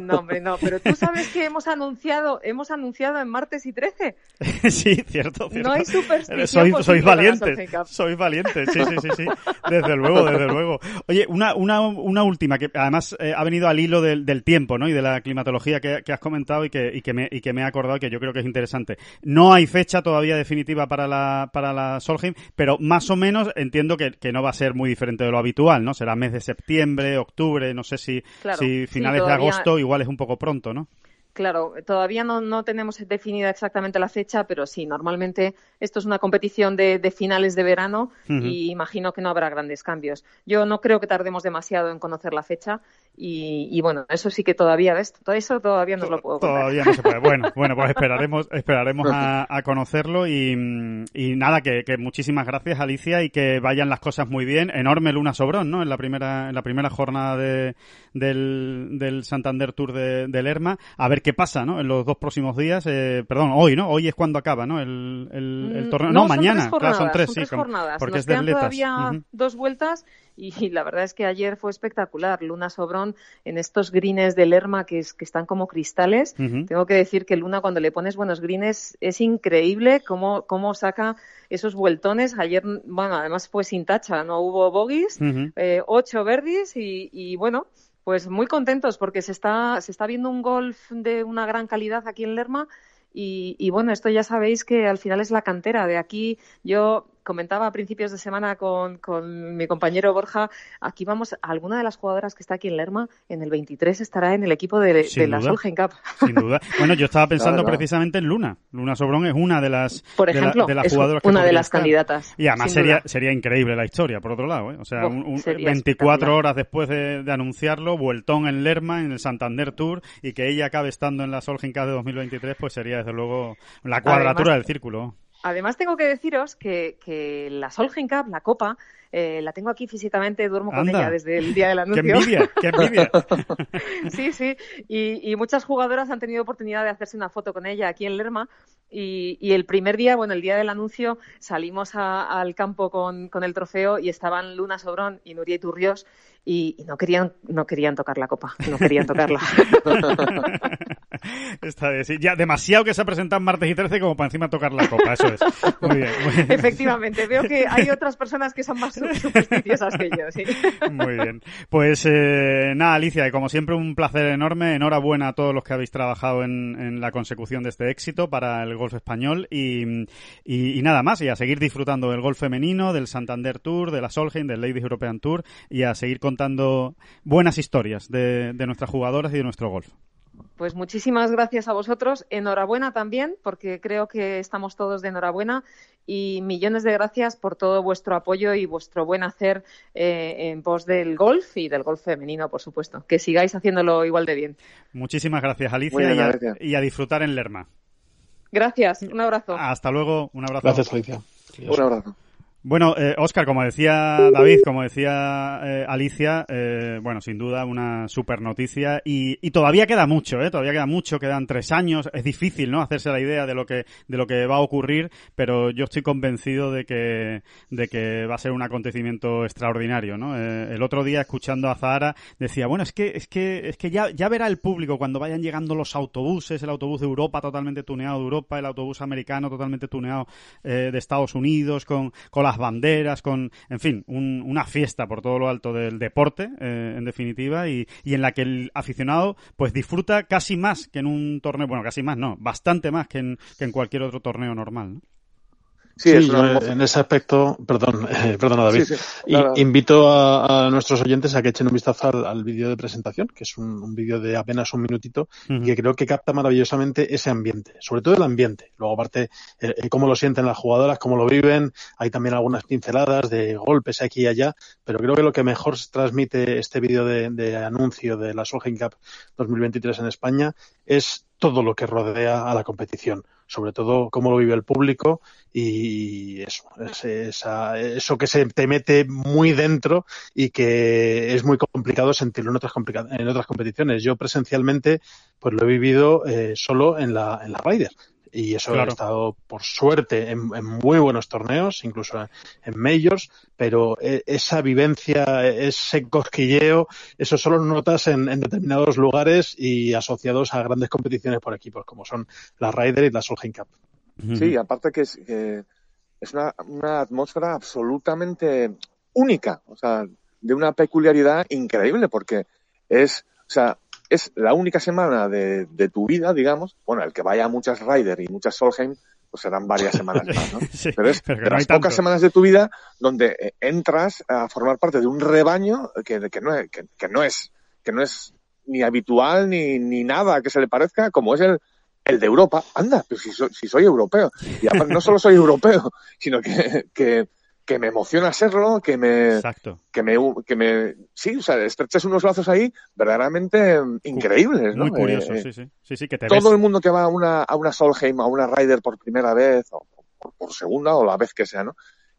No, hombre, no, pero tú sabes que hemos anunciado, hemos anunciado en martes y 13. sí, cierto, cierto. No hay superstición. Soy, sois valientes, sois valientes, sí, sí, sí, sí. Desde luego, desde luego. Oye, una, una, una última, que además eh, ha venido al hilo del, del, tiempo, ¿no? Y de la climatología que, que has comentado y que, y, que me, y que me he acordado que yo creo que es interesante. No hay fecha todavía definitiva para la, para la Solheim, pero más o menos entiendo que, que no va a ser muy diferente de lo habitual, ¿no? Será mes de septiembre, octubre, no sé si, si finales de agosto igual es un poco pronto, ¿no? Claro, todavía no, no, tenemos definida exactamente la fecha, pero sí, normalmente esto es una competición de, finales de verano y imagino que no habrá grandes cambios. Yo no creo que tardemos demasiado en conocer la fecha y, bueno, eso sí que todavía, ¿ves? Todo eso todavía no lo puedo contar. Todavía no se puede. Bueno, bueno pues esperaremos, esperaremos a, conocerlo y, nada, que, muchísimas gracias Alicia y que vayan las cosas muy bien. Enorme Luna Sobrón, ¿no? En la primera, en la primera jornada de, del, del Santander Tour de, de Lerma. A ver qué pasa, ¿no? En los dos próximos días, eh, perdón, hoy, ¿no? Hoy es cuando acaba, ¿no? El, el, mm, torneo. No, mañana, claro, son tres, sí. Porque es de todavía dos vueltas y la verdad es que ayer fue espectacular. Luna Sobrón en estos greens de Lerma que, es, que están como cristales. Tengo que decir que Luna cuando le pones buenos greens es increíble cómo, cómo saca esos vueltones. Ayer, bueno, además fue sin tacha, no hubo bogies, eh, ocho verdes y, y bueno, pues muy contentos porque se está, se está viendo un golf de una gran calidad aquí en Lerma y, y, bueno, esto ya sabéis que al final es la cantera. De aquí yo comentaba a principios de semana con, con, mi compañero Borja, aquí vamos, alguna de las jugadoras que está aquí en Lerma, en el 23 estará en el equipo de, la Solheim Cup. Sin duda. Bueno, yo estaba pensando precisamente en Luna. Luna Sobrón es una de las, por ejemplo, de, las jugadoras una de las candidatas. Y además sería, sería increíble la historia, por otro lado. ¿eh? O sea, un, 24 horas después de, anunciarlo, vueltón en Lerma, en el Santander Tour, y que ella acabe estando en la Solheim Cup de 2023, pues sería desde luego la cuadratura del círculo. Además, tengo que deciros que, que la Solheim Cup, la Copa, eh, la tengo aquí físicamente, duermo con ella desde el día del anuncio. ¡Qué envidia! ¡Qué envidia! sí, sí. Y, y, muchas jugadoras han tenido oportunidad de hacerse una foto con ella aquí en Lerma. Y, y el primer día, bueno, el día del anuncio, salimos al campo con, con, el trofeo y estaban Luna Sobrón y Nuria Iturrios y, y no querían no querían tocar la copa, no querían tocarla. Está Ya demasiado que se ha presentado martes y 13 como para encima tocar la copa, eso es. Muy bien, Efectivamente, veo que hay otras personas que son más supersticiosas que yo, sí. Muy bien. Pues eh, nada, Alicia, y como siempre un placer enorme. Enhorabuena a todos los que habéis trabajado en, la consecución de este éxito para el golf español y, y, nada más, y a seguir disfrutando del golf femenino, del Santander Tour, de la Solheim, del Ladies European Tour y a seguir contando buenas historias de, de nuestras jugadoras y de nuestro golf. Pues muchísimas gracias a vosotros. Enhorabuena también, porque creo que estamos todos de enhorabuena. Y millones de gracias por todo vuestro apoyo y vuestro buen hacer eh, en pos del golf y del golf femenino, por supuesto. Que sigáis haciéndolo igual de bien. Muchísimas gracias, Alicia, y, a, disfrutar en Lerma. Gracias, un abrazo. Hasta luego, un abrazo. Gracias, Alicia. Un abrazo. Bueno, eh, Oscar, como decía David, como decía eh, Alicia, eh, bueno, sin duda una super noticia y, y, todavía queda mucho, ¿eh? Todavía queda mucho, quedan tres años. Es difícil, ¿no? Hacerse la idea de lo que de lo que va a ocurrir, pero yo estoy convencido de que de que va a ser un acontecimiento extraordinario, ¿no? Eh, el otro día escuchando a Zahara decía, bueno, es que es que es que ya ya verá el público cuando vayan llegando los autobuses, el autobús de Europa totalmente tuneado de Europa, el autobús americano totalmente tuneado eh, de Estados Unidos con con las banderas, con, en fin, una fiesta por todo lo alto del deporte, eh, en definitiva, y, y, en la que el aficionado pues disfruta casi más que en un torneo, bueno, casi más, no, bastante más que en, que en cualquier otro torneo normal. ¿no? Sí, en ese aspecto, perdón, eh, perdona David, invito a, nuestros oyentes a que echen un vistazo al, vídeo de presentación, que es un, vídeo de apenas un minutito y que creo que capta maravillosamente ese ambiente, sobre todo el ambiente. Luego aparte, eh, cómo lo sienten las jugadoras, cómo lo viven, hay también algunas pinceladas de golpes aquí y allá, pero creo que lo que mejor transmite este vídeo de, de anuncio de la Solheim Cup 2023 en España es todo lo que rodea a la competición sobre todo cómo lo vive el público y eso, eso que se te mete muy dentro y que es muy complicado sentirlo en otras, en otras competiciones. Yo presencialmente pues lo he vivido eh, solo en la, en la Ryder y eso ha estado por suerte en, muy buenos torneos, incluso en majors, pero e, esa vivencia, ese cosquilleo, eso solo notas en, determinados lugares y asociados a grandes competiciones por equipos, como son la Ryder y la Solheim Cup. Sí, aparte que es, es una, una atmósfera absolutamente única, o sea, de una peculiaridad increíble, porque es, o sea, es la única semana de, de, tu vida, digamos, bueno, el que vaya a muchas Ryder y muchas Solheim, pues serán varias semanas más, ¿no? pero es de las pocas semanas de tu vida donde eh, entras a formar parte de un rebaño que, que, no, es, que, no es que no es ni habitual ni, ni nada que se le parezca, como es el, el de Europa. Anda, pero si, si soy europeo. Y aparte, no solo soy europeo, sino que, que, que me emociona serlo, que me, que me, que me, sí, o sea, estreches unos lazos ahí verdaderamente increíbles, ¿no? Muy curioso, eh, sí, sí, sí, sí, que te Todo el mundo que va a una, a una Solheim, a una Ryder por primera vez, o por, segunda, o la vez que sea, ¿no?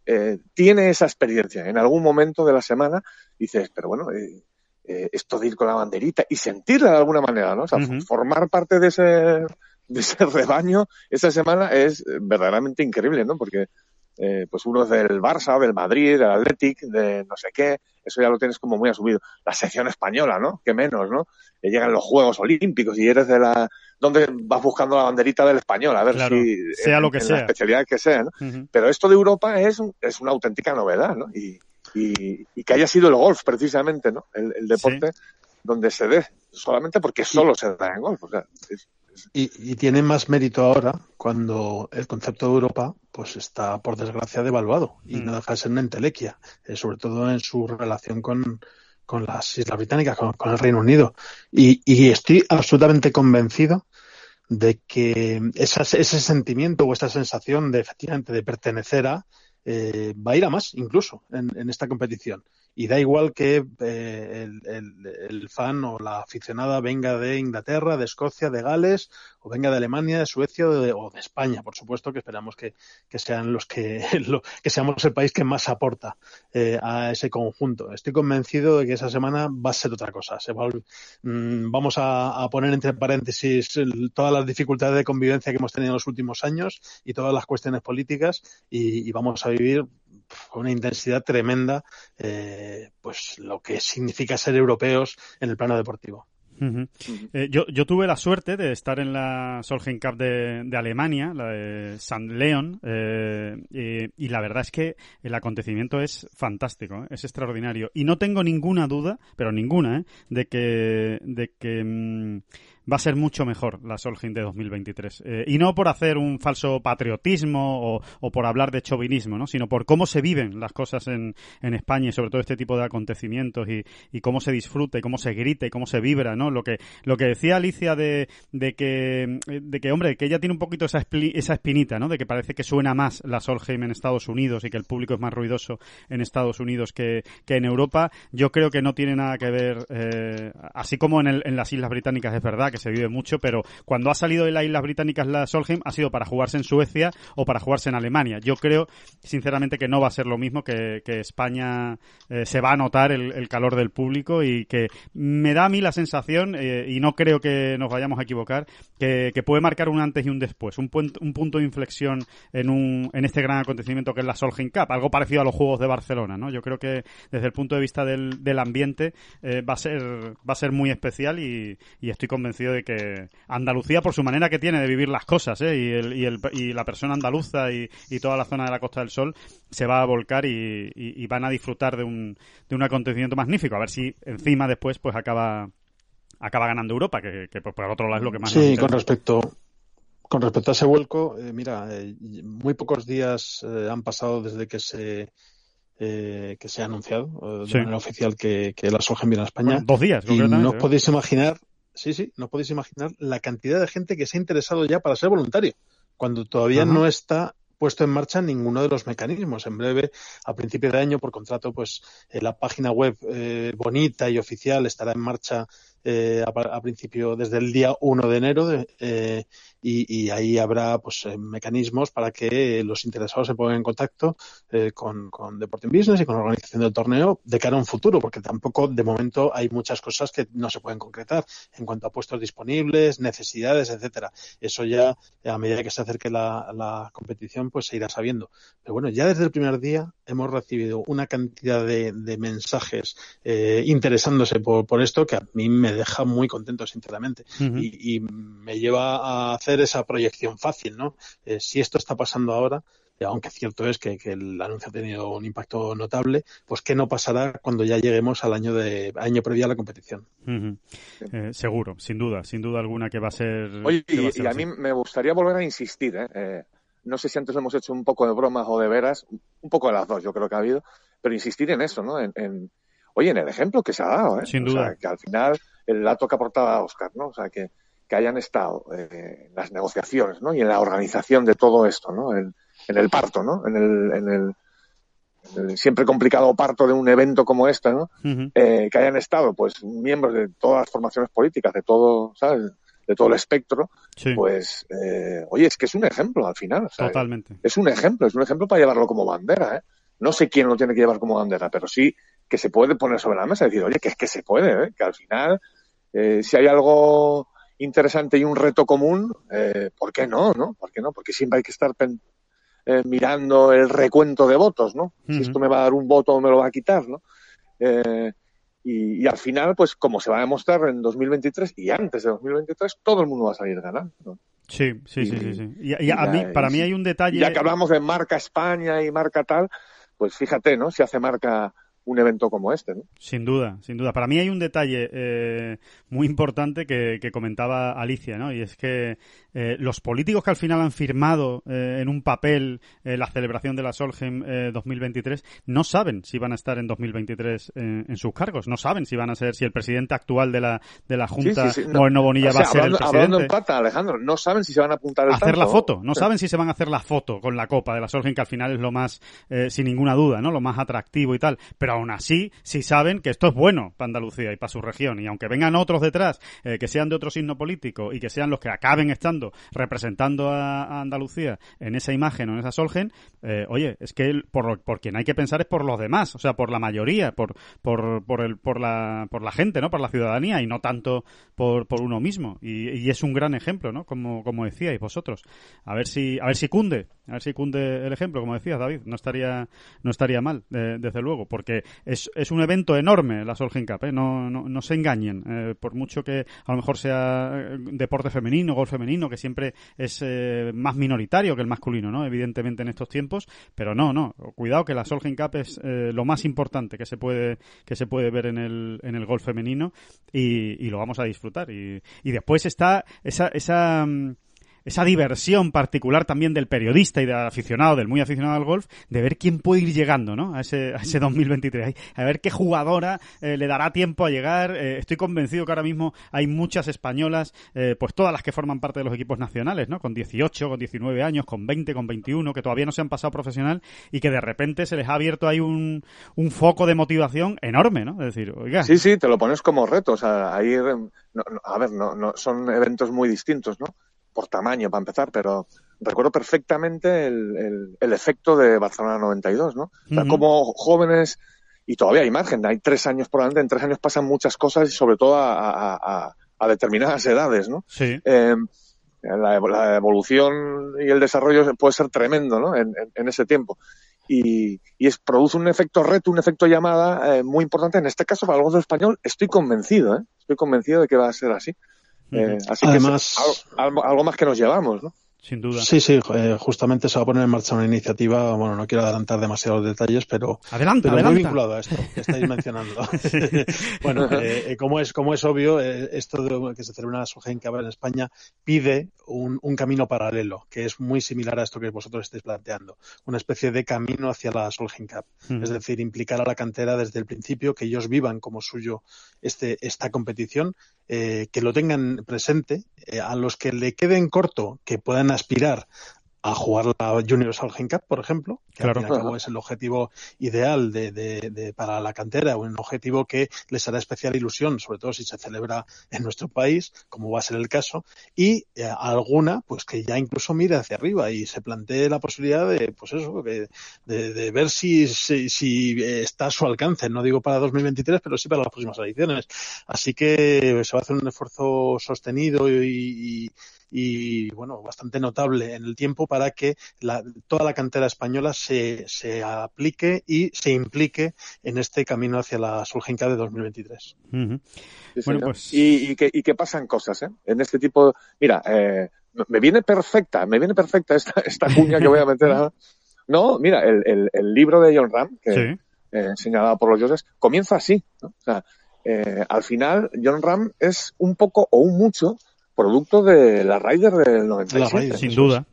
Eh, tiene esa experiencia. En algún momento de la semana dices, pero bueno, eh, eh esto de ir con la banderita y sentirla de alguna manera, ¿no? O sea, formar parte de ese, de ese rebaño esa semana es verdaderamente increíble, ¿no? Porque eh, pues uno es del Barça, del Madrid, del Athletic, de no sé qué, eso ya lo tienes como muy asumido. La sección española, ¿no? Que menos, ¿no? Que llegan los Juegos Olímpicos y eres de la... ¿Dónde vas buscando la banderita del español? A ver si... Sea lo que sea. La especialidad que sea, ¿no? Pero esto de Europa es, es una auténtica novedad, ¿no? Y, y, que haya sido el golf, precisamente, ¿no? El, deporte donde se dé, solamente porque solo se da en golf. O sea, es, y, tiene más mérito ahora cuando el concepto de Europa pues está, por desgracia, devaluado y no mm. deja de ser una entelequia, eh, sobre todo en su relación con, con las Islas Británicas, con, el Reino Unido. Y, y, estoy absolutamente convencido de que ese sentimiento o esa sensación de efectivamente de pertenecer a eh, va a ir a más incluso en, en esta competición y da igual que eh, el, fan o la aficionada venga de Inglaterra, de Escocia, de Gales, o venga de Alemania, de Suecia o de, España, por supuesto, que esperamos que, sean los que, que seamos el país que más aporta eh, a ese conjunto. Estoy convencido de que esa semana va a ser otra cosa. Mm, vamos a, poner entre paréntesis todas las dificultades de convivencia que hemos tenido en los últimos años y todas las cuestiones políticas y vamos a vivir con una intensidad tremenda, eh, pues lo que significa ser europeos en el plano deportivo. Eh, yo, yo tuve la suerte de estar en la Solheim Cup de, de Alemania, la de San León, eh, y, la verdad es que el acontecimiento es fantástico, ¿eh? es extraordinario. Y no tengo ninguna duda, pero ninguna, de que, de que mm, va a ser mucho mejor la Solheim de 2023. Eh, y no por hacer un falso patriotismo o, por hablar de chauvinismo, ¿no? sino por cómo se viven las cosas en, en España y sobre todo este tipo de acontecimientos y, cómo se disfruta y cómo se grita y cómo se vibra, ¿no? Lo que, lo que decía Alicia de, de, que, de que, hombre, que ella tiene un poquito esa, esa espinita, ¿no? De que parece que suena más la Solheim en Estados Unidos y que el público es más ruidoso en Estados Unidos que, que en Europa. Yo creo que no tiene nada que ver, eh, así como en, el, en las Islas Británicas es verdad se vive mucho, pero cuando ha salido de las Islas Británicas la Solheim ha sido para jugarse en Suecia o para jugarse en Alemania. Yo creo, sinceramente, que no va a ser lo mismo, que, España eh, se va a notar el, calor del público y que me da a mí la sensación, eh, y no creo que nos vayamos a equivocar, que, puede marcar un antes y un después, un, un punto de inflexión en, un, en este gran acontecimiento que es la Solheim Cup, algo parecido a los Juegos de Barcelona, ¿no? Yo creo que desde el punto de vista del, del ambiente eh, va a ser va a ser muy especial y estoy convencido de que Andalucía, por su manera que tiene de vivir las cosas, ¿eh? y, el, y, el, y la persona andaluza y, y, toda la zona de la Costa del Sol, se va a volcar y, y, van a disfrutar de un, de un acontecimiento magnífico. A ver si encima después pues acaba acaba ganando Europa, que, que por otro lado es lo que más Sí, con respecto, con respecto a ese vuelco, eh, mira, eh, muy pocos días eh, han pasado desde que se que se ha anunciado de manera oficial que, que la soja viene a España. dos días, y no os podéis imaginar Sí, sí, no podéis imaginar la cantidad de gente que se ha interesado ya para ser voluntario, cuando todavía no está puesto en marcha ninguno de los mecanismos. En breve, a principio de año, por contrato, pues eh, la página web eh, bonita y oficial estará en marcha eh, a, principio desde el día 1 de enero eh, y, ahí habrá pues eh, mecanismos para que los interesados se pongan en contacto con, con Deporting Business y con la organización del torneo de cara a un futuro, porque tampoco de momento hay muchas cosas que no se pueden concretar en cuanto a puestos disponibles, necesidades, etcétera. Eso ya a medida que se acerque la, competición pues se irá sabiendo. Pero bueno, ya desde el primer día hemos recibido una cantidad de, de mensajes interesándose por, por esto que a mí me deja muy contento, sinceramente. y, me lleva a hacer esa proyección fácil, ¿no? Eh, si esto está pasando ahora, eh, aunque cierto es que, el anuncio ha tenido un impacto notable, pues qué no pasará cuando ya lleguemos al año de año previo a la competición. Eh, seguro, sin duda, sin duda alguna que va a ser. Oye, y, a, mí me gustaría volver a insistir, no sé si antes hemos hecho un poco de bromas o de veras, un poco de las dos, yo creo que ha habido, pero insistir en eso, ¿no? En, oye, en el ejemplo que se ha dado, ¿eh? Sin duda. que al final el dato que aportaba Oscar, ¿no? O sea, que, que hayan estado eh, en las negociaciones, ¿no? Y en la organización de todo esto, ¿no? En, en el parto, ¿no? En el, en el, siempre complicado parto de un evento como este, ¿no? eh, que hayan estado, pues, miembros de todas las formaciones políticas, de todo, ¿sabes? De todo el espectro, pues, eh, oye, es que es un ejemplo al final. Totalmente. Es un ejemplo, es un ejemplo para llevarlo como bandera, ¿eh? No sé quién lo tiene que llevar como bandera, pero sí que se puede poner sobre la mesa y decir, oye, que es que se puede, ¿eh? que al final eh, si hay algo interesante y un reto común, eh, ¿por qué no, no? ¿Por qué no? Porque siempre hay que estar eh, mirando el recuento de votos, ¿no? Si esto me va a dar un voto o me lo va a quitar, ¿no? Y, al final, pues como se va a demostrar en 2023 y antes de 2023, todo el mundo va a salir ganando. Sí, sí, sí, sí. Y, a mí, para mí hay un detalle. Ya que hablamos de marca España y marca tal, pues fíjate, ¿no? Si hace marca un evento como este. ¿no? Sin duda, sin duda. Para mí hay un detalle eh, muy importante que, comentaba Alicia, ¿no? Y es que eh, los políticos que al final han firmado eh, en un papel la celebración de la Solheim 2023 no saben si van a estar en 2023 en sus cargos, no saben si van a ser, si el presidente actual de la, de la Junta, sí, Moreno Bonilla, va a ser el presidente. Hablando en plata, Alejandro, no saben si se van a apuntar el Hacer la foto, no saben si se van a hacer la foto con la copa de la Solheim, que al final es lo más, sin ninguna duda, ¿no? Lo más atractivo y tal. Pero aún así, si saben que esto es bueno para Andalucía y para su región, y aunque vengan otros detrás, eh, que sean de otro signo político y que sean los que acaben estando representando a, Andalucía en esa imagen o en esa Solgen, eh, oye, es que por, por quien hay que pensar es por los demás, o sea, por la mayoría, por, por, por, el, por, la, por la gente, ¿no? Por la ciudadanía y no tanto por, uno mismo. Y, es un gran ejemplo, ¿no? Como, como decíais vosotros. A ver si, a ver si cunde A ver si cunde el ejemplo, como decías, David. No estaría, no estaría mal, desde luego, porque es, es un evento enorme la Solheim Cup, ¿eh? no, no, no, se engañen. Eh, por mucho que a lo mejor sea eh, deporte femenino, gol femenino, que siempre es más minoritario que el masculino, ¿no? Evidentemente en estos tiempos, pero no, no. Cuidado que la Solheim Cup es lo más importante que se puede, que se puede ver en el, en el golf femenino y, y lo vamos a disfrutar. Y, y después está esa, esa, mm, esa diversión particular también del periodista y del aficionado, del muy aficionado al golf, de ver quién puede ir llegando, ¿no? A ese, a ese 2023. A ver qué jugadora eh, le dará tiempo a llegar. Eh, estoy convencido que ahora mismo hay muchas españolas, eh, pues todas las que forman parte de los equipos nacionales, ¿no? Con 18, con 19 años, con 20, con 21, que todavía no se han pasado profesional y que de repente se les ha abierto ahí un, un foco de motivación enorme, ¿no? Es decir, oiga. Sí, sí, te lo pones como reto. O sea, ahí, a ver, no, no, son eventos muy distintos, ¿no? Por tamaño para empezar, pero recuerdo perfectamente el, el, efecto de Barcelona 92, ¿no? como jóvenes, y todavía hay margen, hay tres años por delante, en tres años pasan muchas cosas y sobre todo a, a, determinadas edades, ¿no? Sí. Em, la, evolución y el desarrollo puede ser tremendo, ¿no? En, en, ese tiempo. Y, y, es, produce un efecto reto, un efecto llamada eh, muy importante. En este caso, para el gozo español, estoy convencido, ¿eh? Estoy convencido de que va a ser así. Eh, así Además, que algo, más que nos llevamos, ¿no? Sin duda. Sí, sí, eh, justamente se va a poner en marcha una iniciativa, bueno, no quiero adelantar demasiados detalles, pero, adelanta, pero muy vinculado a esto que estáis mencionando. bueno, eh, como, es, como es obvio, esto de que se celebra la que en España pide un, un, camino paralelo, que es muy similar a esto que vosotros estáis planteando, una especie de camino hacia la Solheim Cup, es decir, implicar a la cantera desde el principio, que ellos vivan como suyo este, esta competición eh, que lo tengan presente, eh, a los que le queden corto, que puedan aspirar a jugar la Junior Solheim Cup, por ejemplo, que al fin y al cabo es el objetivo ideal de, de, para la cantera, un objetivo que les hará especial ilusión, sobre todo si se celebra en nuestro país, como va a ser el caso, y eh, alguna, pues que ya incluso mire hacia arriba y se plantee la posibilidad de, pues eso, de, de ver si, si, si, está a su alcance, no digo para 2023, pero sí para las próximas ediciones. Así que se va a hacer un esfuerzo sostenido y, y y bueno, bastante notable en el tiempo para que la, toda la cantera española se, se aplique y se implique en este camino hacia la Solgenca de 2023. bueno, pues... y, y, que, y que pasan cosas, ¿eh? En este tipo, mira, eh, me viene perfecta, me viene perfecta esta, esta cuña que voy a meter a... No, mira, el, el, el libro de John Ram, que eh, señalado por los dioses, comienza así, ¿no? O sea, eh, al final, John Ram es un poco o un mucho producto de la Ryder del 97. sin duda,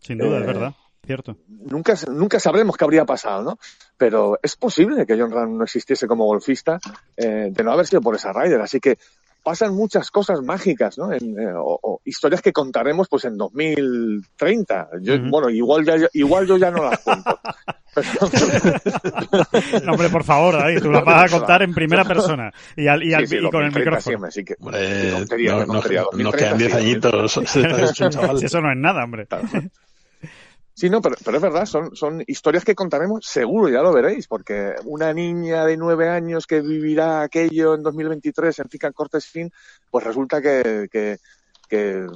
sin duda, es eh, verdad. Cierto. Nunca, nunca sabremos qué habría pasado, ¿no? Pero es posible que John Ram no existiese como golfista eh, de no haber sido por esa Ryder. Así que pasan muchas cosas mágicas, ¿no? En, eh, o, historias que contaremos pues en 2030. Yo, Bueno, igual, ya, igual yo ya no las cuento. no, hombre, por favor, ahí, tú las vas a contar en primera persona y, al, y, al, y con el micrófono. Así que, no, nos quedan 10 añitos. eso no es nada, hombre. Sí, no, pero, pero, es verdad, son, son historias que contaremos, seguro, ya lo veréis, porque una niña de nueve años que vivirá aquello en 2023 en Fica Cortes Fin, pues resulta que, que, que,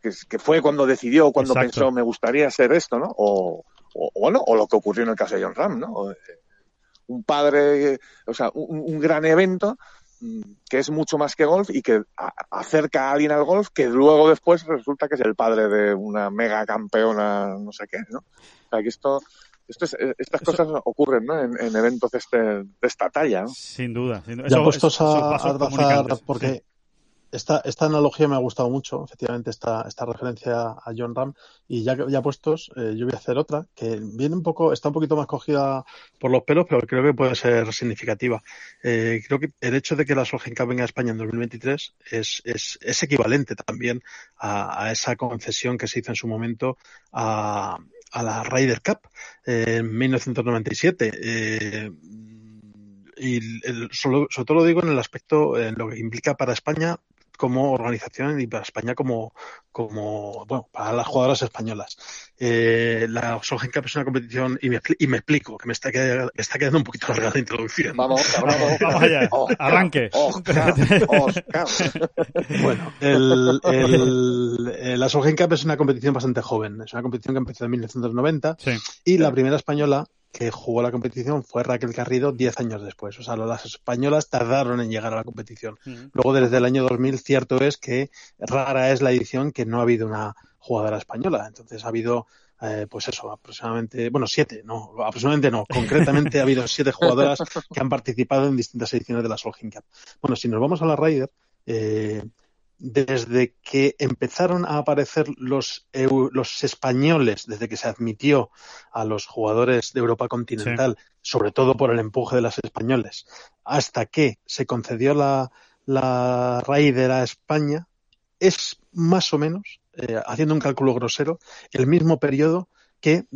que, fue cuando decidió, cuando pensó, me gustaría hacer esto, ¿no? O, o, bueno, o lo que ocurrió en el caso de John Ram, ¿no? Un padre, o sea, un, un gran evento que es mucho más que golf y que acerca a alguien al golf que luego después resulta que es el padre de una mega campeona, no sé qué, ¿no? O sea, que esto, esto es, estas cosas ocurren ¿no? en, en eventos de, este, de, esta talla. ¿no? Sin duda. Sin duda. Ya puestos a, a, porque esta, esta analogía me ha gustado mucho, efectivamente, esta, esta referencia a John Ram. Y ya, ya puestos, eh, yo voy a hacer otra que viene un poco, está un poquito más cogida por los pelos, pero creo que puede ser significativa. Eh, creo que el hecho de que la Solheim Cup venga a España en 2023 es, es, es equivalente también a, esa concesión que se hizo en su momento a, a la Ryder Cup eh, en 1997. Eh, y el, sobre todo lo digo en el aspecto, en lo que implica para España como organización y para España como, como bueno, para las jugadoras españolas. Eh, la Solheim Cup es una competición, y me, y me explico, que me está, quedando, está quedando un poquito larga la introducción. Vamos, vamos, vamos allá, arranque. bueno, el, el, la Solheim Cup es una competición bastante joven, es una competición que empezó en 1990 sí. y la primera española que jugó la competición fue Raquel Garrido 10 años después. O sea, las españolas tardaron en llegar a la competición. Luego, desde el año 2000, cierto es que rara es la edición que no ha habido una jugadora española. Entonces, ha habido, eh, pues eso, aproximadamente, bueno, siete, no, aproximadamente no. Concretamente, ha habido siete jugadoras que han participado en distintas ediciones de la Solheim Cup. Bueno, si nos vamos a la Raider, eh, desde que empezaron a aparecer los, los españoles, desde que se admitió a los jugadores de Europa continental, sí. sobre todo por el empuje de las españoles, hasta que se concedió la, la Raider a España, es más o menos, eh, haciendo un cálculo grosero, el mismo periodo que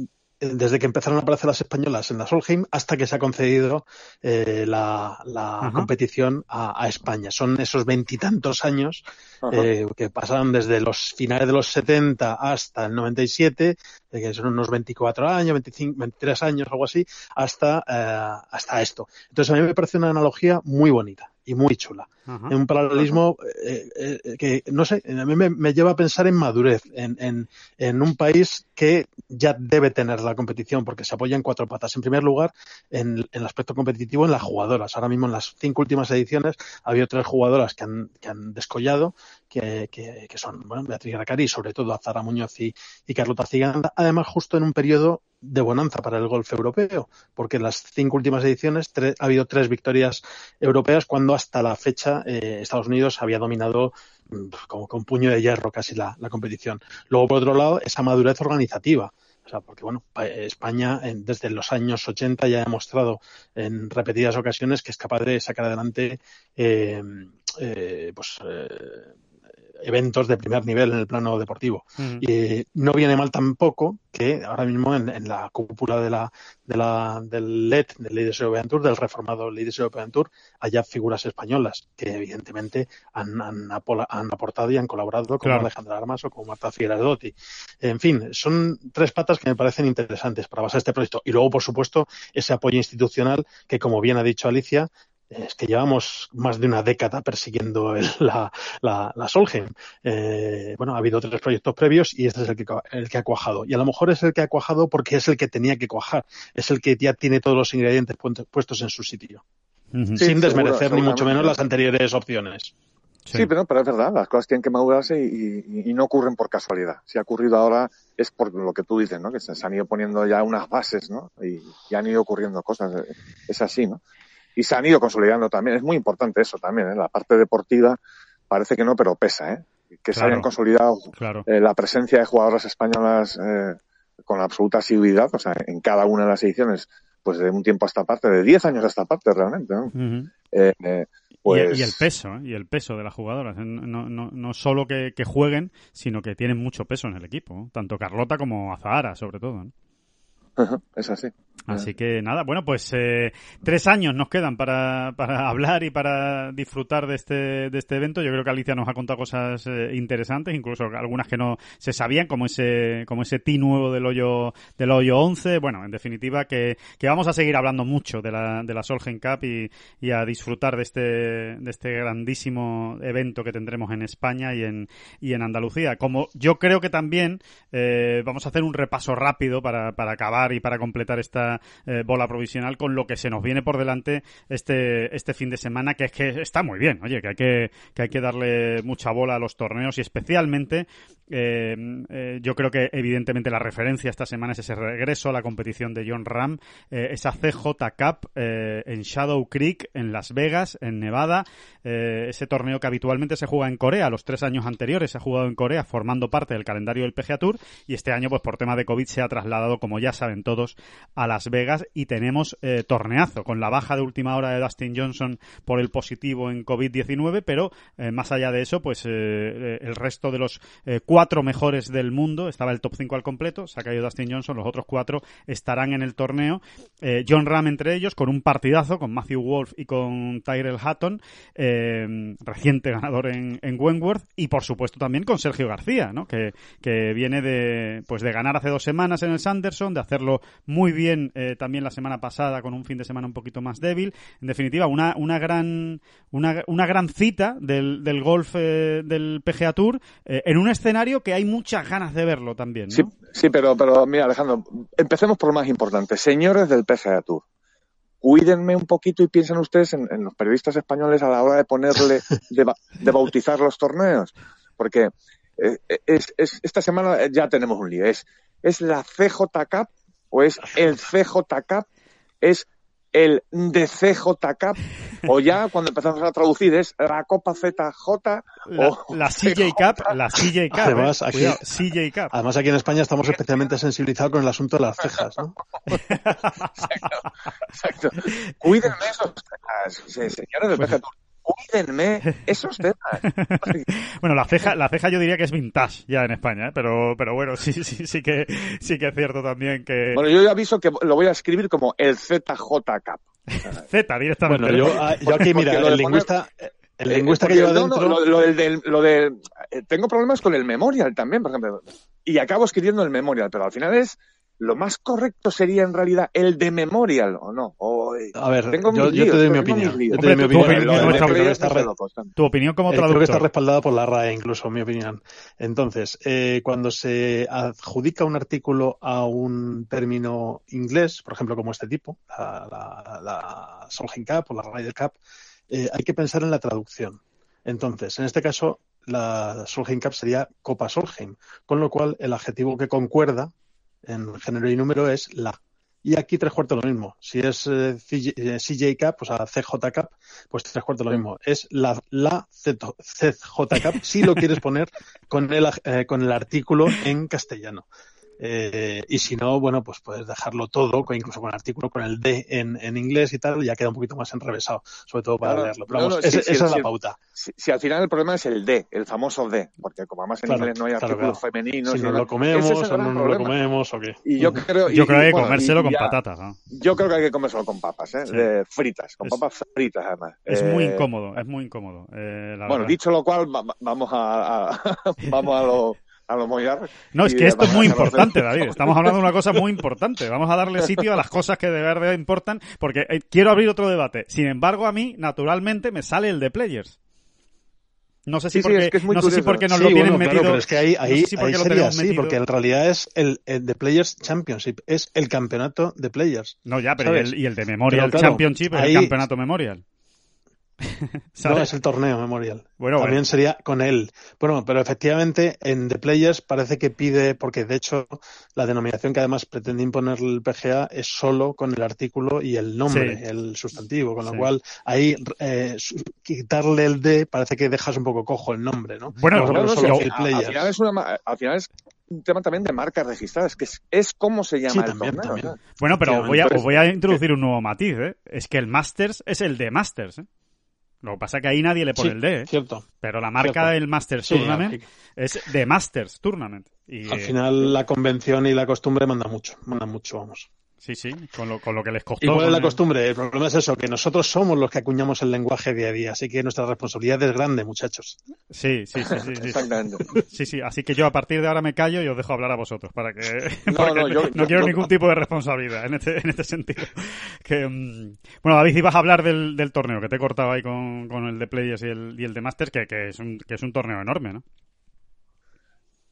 desde que empezaron a aparecer las españolas en la Solheim hasta que se ha concedido eh, la, la competición a, a, España. Son esos veintitantos años eh, que pasaron desde los finales de los 70 hasta el 97, eh, que son unos 24 años, 25, 23 años, algo así, hasta, eh, hasta esto. Entonces a mí me parece una analogía muy bonita y muy chula. Ajá. En un paralelismo eh, eh, que, no sé, a mí me, me, lleva a pensar en madurez, en, en, en, un país que ya debe tener la competición porque se apoya en cuatro patas. En primer lugar, en, en el aspecto competitivo, en las jugadoras. Ahora mismo en las cinco últimas ediciones ha habido tres jugadoras que han, que han descollado, que, que, que son bueno, Beatriz Gracari, sobre todo Azara Muñoz y, y Carlota Ciganda. Además, justo en un periodo de bonanza para el golf europeo, porque en las cinco últimas ediciones ha habido tres victorias europeas cuando hasta la fecha eh, Estados Unidos había dominado como con puño de hierro casi la, la, competición. Luego, por otro lado, esa madurez organizativa. O sea, porque bueno, España desde los años 80 ya ha demostrado en repetidas ocasiones que es capaz de sacar adelante eh, eh, pues eventos de primer nivel en el plano deportivo. Mm. Y no viene mal tampoco que ahora mismo en, en la cúpula de la, de la, del LED, del Ladies European Tour, del reformado Ladies European Tour, haya figuras españolas que evidentemente han, han, han aportado y han colaborado como claro. Alejandra Armas o como Marta Figuerodotti. En fin, son tres patas que me parecen interesantes para basar este proyecto. Y luego, por supuesto, ese apoyo institucional que, como bien ha dicho Alicia, es que llevamos más de una década persiguiendo el, la, la, la, Solheim. Eh, bueno, ha habido tres proyectos previos y este es el que, el que ha cuajado. Y a lo mejor es el que ha cuajado porque es el que tenía que cuajar. Es el que ya tiene todos los ingredientes puestos en su sitio. Uh -huh. Sí, Sin desmerecer seguro, ni mucho menos las anteriores opciones. Sí. sí, pero, pero es verdad, las cosas tienen que madurarse y, y, y, no ocurren por casualidad. Si ha ocurrido ahora es por lo que tú dices, ¿no? Que se, se han ido poniendo ya unas bases, ¿no? Y, y han ido ocurriendo cosas. Es así, ¿no? Y se han ido consolidando también. Es muy importante eso también, ¿eh? la parte deportiva parece que no, pero pesa, ¿eh? que claro, se hayan consolidado claro. eh, la presencia de jugadoras españolas eh, con absoluta asiduidad, o sea, en cada una de las ediciones, pues de un tiempo a esta parte, de 10 años a esta parte realmente, ¿no? Uh -huh. eh, pues... y, el peso, y el peso de las jugadoras. No, no, no solo que, que, jueguen, sino que tienen mucho peso en el equipo, tanto Carlota como Azahara, sobre todo. ¿no? Es así. Así que nada, bueno, pues eh, tres años nos quedan para, para hablar y para disfrutar de este, de este evento. Yo creo que Alicia nos ha contado cosas eh, interesantes, incluso algunas que no se sabían, como ese, como ese ti nuevo del hoyo, del hoyo 11. Bueno, en definitiva, que, que vamos a seguir hablando mucho de la, de la Solgen Cup y, a disfrutar de este, de este grandísimo evento que tendremos en España y en, y en Andalucía. Como yo creo que también eh, vamos a hacer un repaso rápido para, para acabar y para completar esta eh, bola provisional con lo que se nos viene por delante este, este fin de semana, que es que está muy bien, oye, que hay que, que hay que darle mucha bola a los torneos y especialmente eh, eh, yo creo que evidentemente la referencia esta semana es ese regreso a la competición de John Ram, esa CJ Cup en Shadow Creek, en Las Vegas, en Nevada, ese torneo que habitualmente se juega en Corea, los tres años anteriores se ha jugado en Corea formando parte del calendario del PGA Tour y este año pues por tema de COVID se ha trasladado, como ya saben todos, a la Las Vegas y tenemos eh, torneazo, con la baja de última hora de Dustin Johnson por el positivo en COVID-19, pero eh, más allá de eso, pues eh, el resto de los cuatro mejores del mundo, estaba el top 5 al completo, se ha caído Dustin Johnson, los otros cuatro estarán en el torneo. John Ram entre ellos, con un partidazo, con Matthew Wolf y con Tyrell Hatton, reciente ganador en, en Wentworth, y por supuesto también con Sergio García, ¿no? que, que viene de, pues de ganar hace dos semanas en el Sanderson, de hacerlo muy bien eh, también la semana pasada con un fin de semana un poquito más débil. En definitiva, una, una gran una, una gran cita del, del golf eh, del PGA Tour eh, en un escenario que hay muchas ganas de verlo también. Sí, sí, pero, pero mira, Alejandro, empecemos por lo más importante. Señores del PGA Tour, cuídenme un poquito y piensen ustedes en, los periodistas españoles a la hora de ponerle, de, de bautizar los torneos. Porque es, es, esta semana ya tenemos un lío. Es, es la CJ Cup o es el CJ Cup, es el DCJ Cup, o ya cuando empezamos a traducir es la Copa ZJ la, o la CJ Cup, la CJ Cup. Además, ¿eh? aquí, CJ Cup. además aquí en España estamos especialmente sensibilizados con el asunto de las cejas, ¿no? exacto, exacto. Cuídenme esos señores del PGA cuídenme esos temas. bueno, la ceja, la ceja yo diría que es vintage ya en España, ¿eh? pero, pero bueno, sí, sí, sí que, sí que es cierto también que. Bueno, yo ya aviso que lo voy a escribir como el ZJ Cap. Z directamente. Bueno, yo, ah, yo aquí, mira, el lingüista, el eh, lingüista que lleva dentro... lo, lo, del, lo del, eh, tengo problemas con el memorial también, por ejemplo. Y acabo escribiendo el memorial, pero al final es lo más correcto sería en realidad el de Memorial, ¿o no? a ver, yo, te doy mi opinión. Yo te doy mi opinión. Tu opinión como traductor. Creo que está respaldada por la RAE, incluso, mi opinión. Entonces, eh, cuando se adjudica un artículo a un término inglés, por ejemplo, como este tipo, la, la, la Solheim Cup o la Ryder Cup, eh, hay que pensar en la traducción. Entonces, en este caso, la Solheim Cup sería Copa Solheim, con lo cual el adjetivo que concuerda en género y número es la. Y aquí tres cuartos lo mismo. Si es eh, CJ eh, Cup, o sea, CJ Cup, pues tres cuartos lo mismo. Es la, la CJ Cup si lo quieres poner con el, eh, con el artículo en castellano. Eh, y si no, bueno, pues puedes dejarlo todo, incluso con el artículo con el D en, en inglés y tal, ya queda un poquito más enrevesado, sobre todo para leerlo. Pero vamos, esa es la pauta. Si, al final el problema es el D, el famoso D, porque como además en inglés no hay artículos femeninos. Si no lo comemos o no lo comemos o qué. Y yo creo, yo creo que hay que comérselo con patatas. Yo creo que hay que comérselo con papas, ¿eh? fritas, con papas fritas además. Es muy eh, incómodo, es muy incómodo. Eh, bueno, dicho lo cual, vamos a, vamos a lo a lo No, es que esto es muy importante, David. Estamos hablando de una cosa muy importante. Vamos a darle sitio a las cosas que de verdad importan, porque eh, quiero abrir otro debate. Sin embargo, a mí, naturalmente, me sale el de Players. No sé si porque, no sé si porque nos lo tienen metido. pero es que ahí, ahí, sería así, porque en realidad es el, de Players Championship, es el campeonato de Players. No, ya, pero y el, y el, de Memorial Championship es el campeonato Memorial. no, es el torneo Memorial. Bueno, También sería con él. Bueno, pero efectivamente en The Players parece que pide, porque de hecho la denominación que además pretende imponer el PGA es solo con el artículo y el nombre, el sustantivo, con lo cual ahí eh, quitarle el D parece que dejas un poco cojo el nombre, ¿no? Bueno, al, final es al final es un tema también de marcas registradas, que es, como se llama el torneo. Bueno, pero voy a, voy a introducir un nuevo matiz, ¿eh? Es que el Masters es el de Masters, ¿eh? Lo que pasa es que ahí nadie le pone el D. ¿eh? Cierto. Pero la marca del Masters Tournament es de Masters Tournament. Y, Al final la convención y la costumbre manda mucho, manda mucho, vamos. Sí, sí, con lo, con lo que les costó. ¿Y cuál es la costumbre? El problema es eso, que nosotros somos los que acuñamos el lenguaje día a día, así que nuestra responsabilidad es grande, muchachos. Sí, sí, sí, sí. Exactamente. Sí, sí, así que yo a partir de ahora me callo y os dejo hablar a vosotros, para que... No, no, yo, no quiero ningún tipo de responsabilidad en este, en este sentido. Que, mm, bueno, David, ibas a hablar del, del torneo, que te he cortado ahí con, con el de Players y el, y el de Masters, que, que, es un, que es un torneo enorme, ¿no?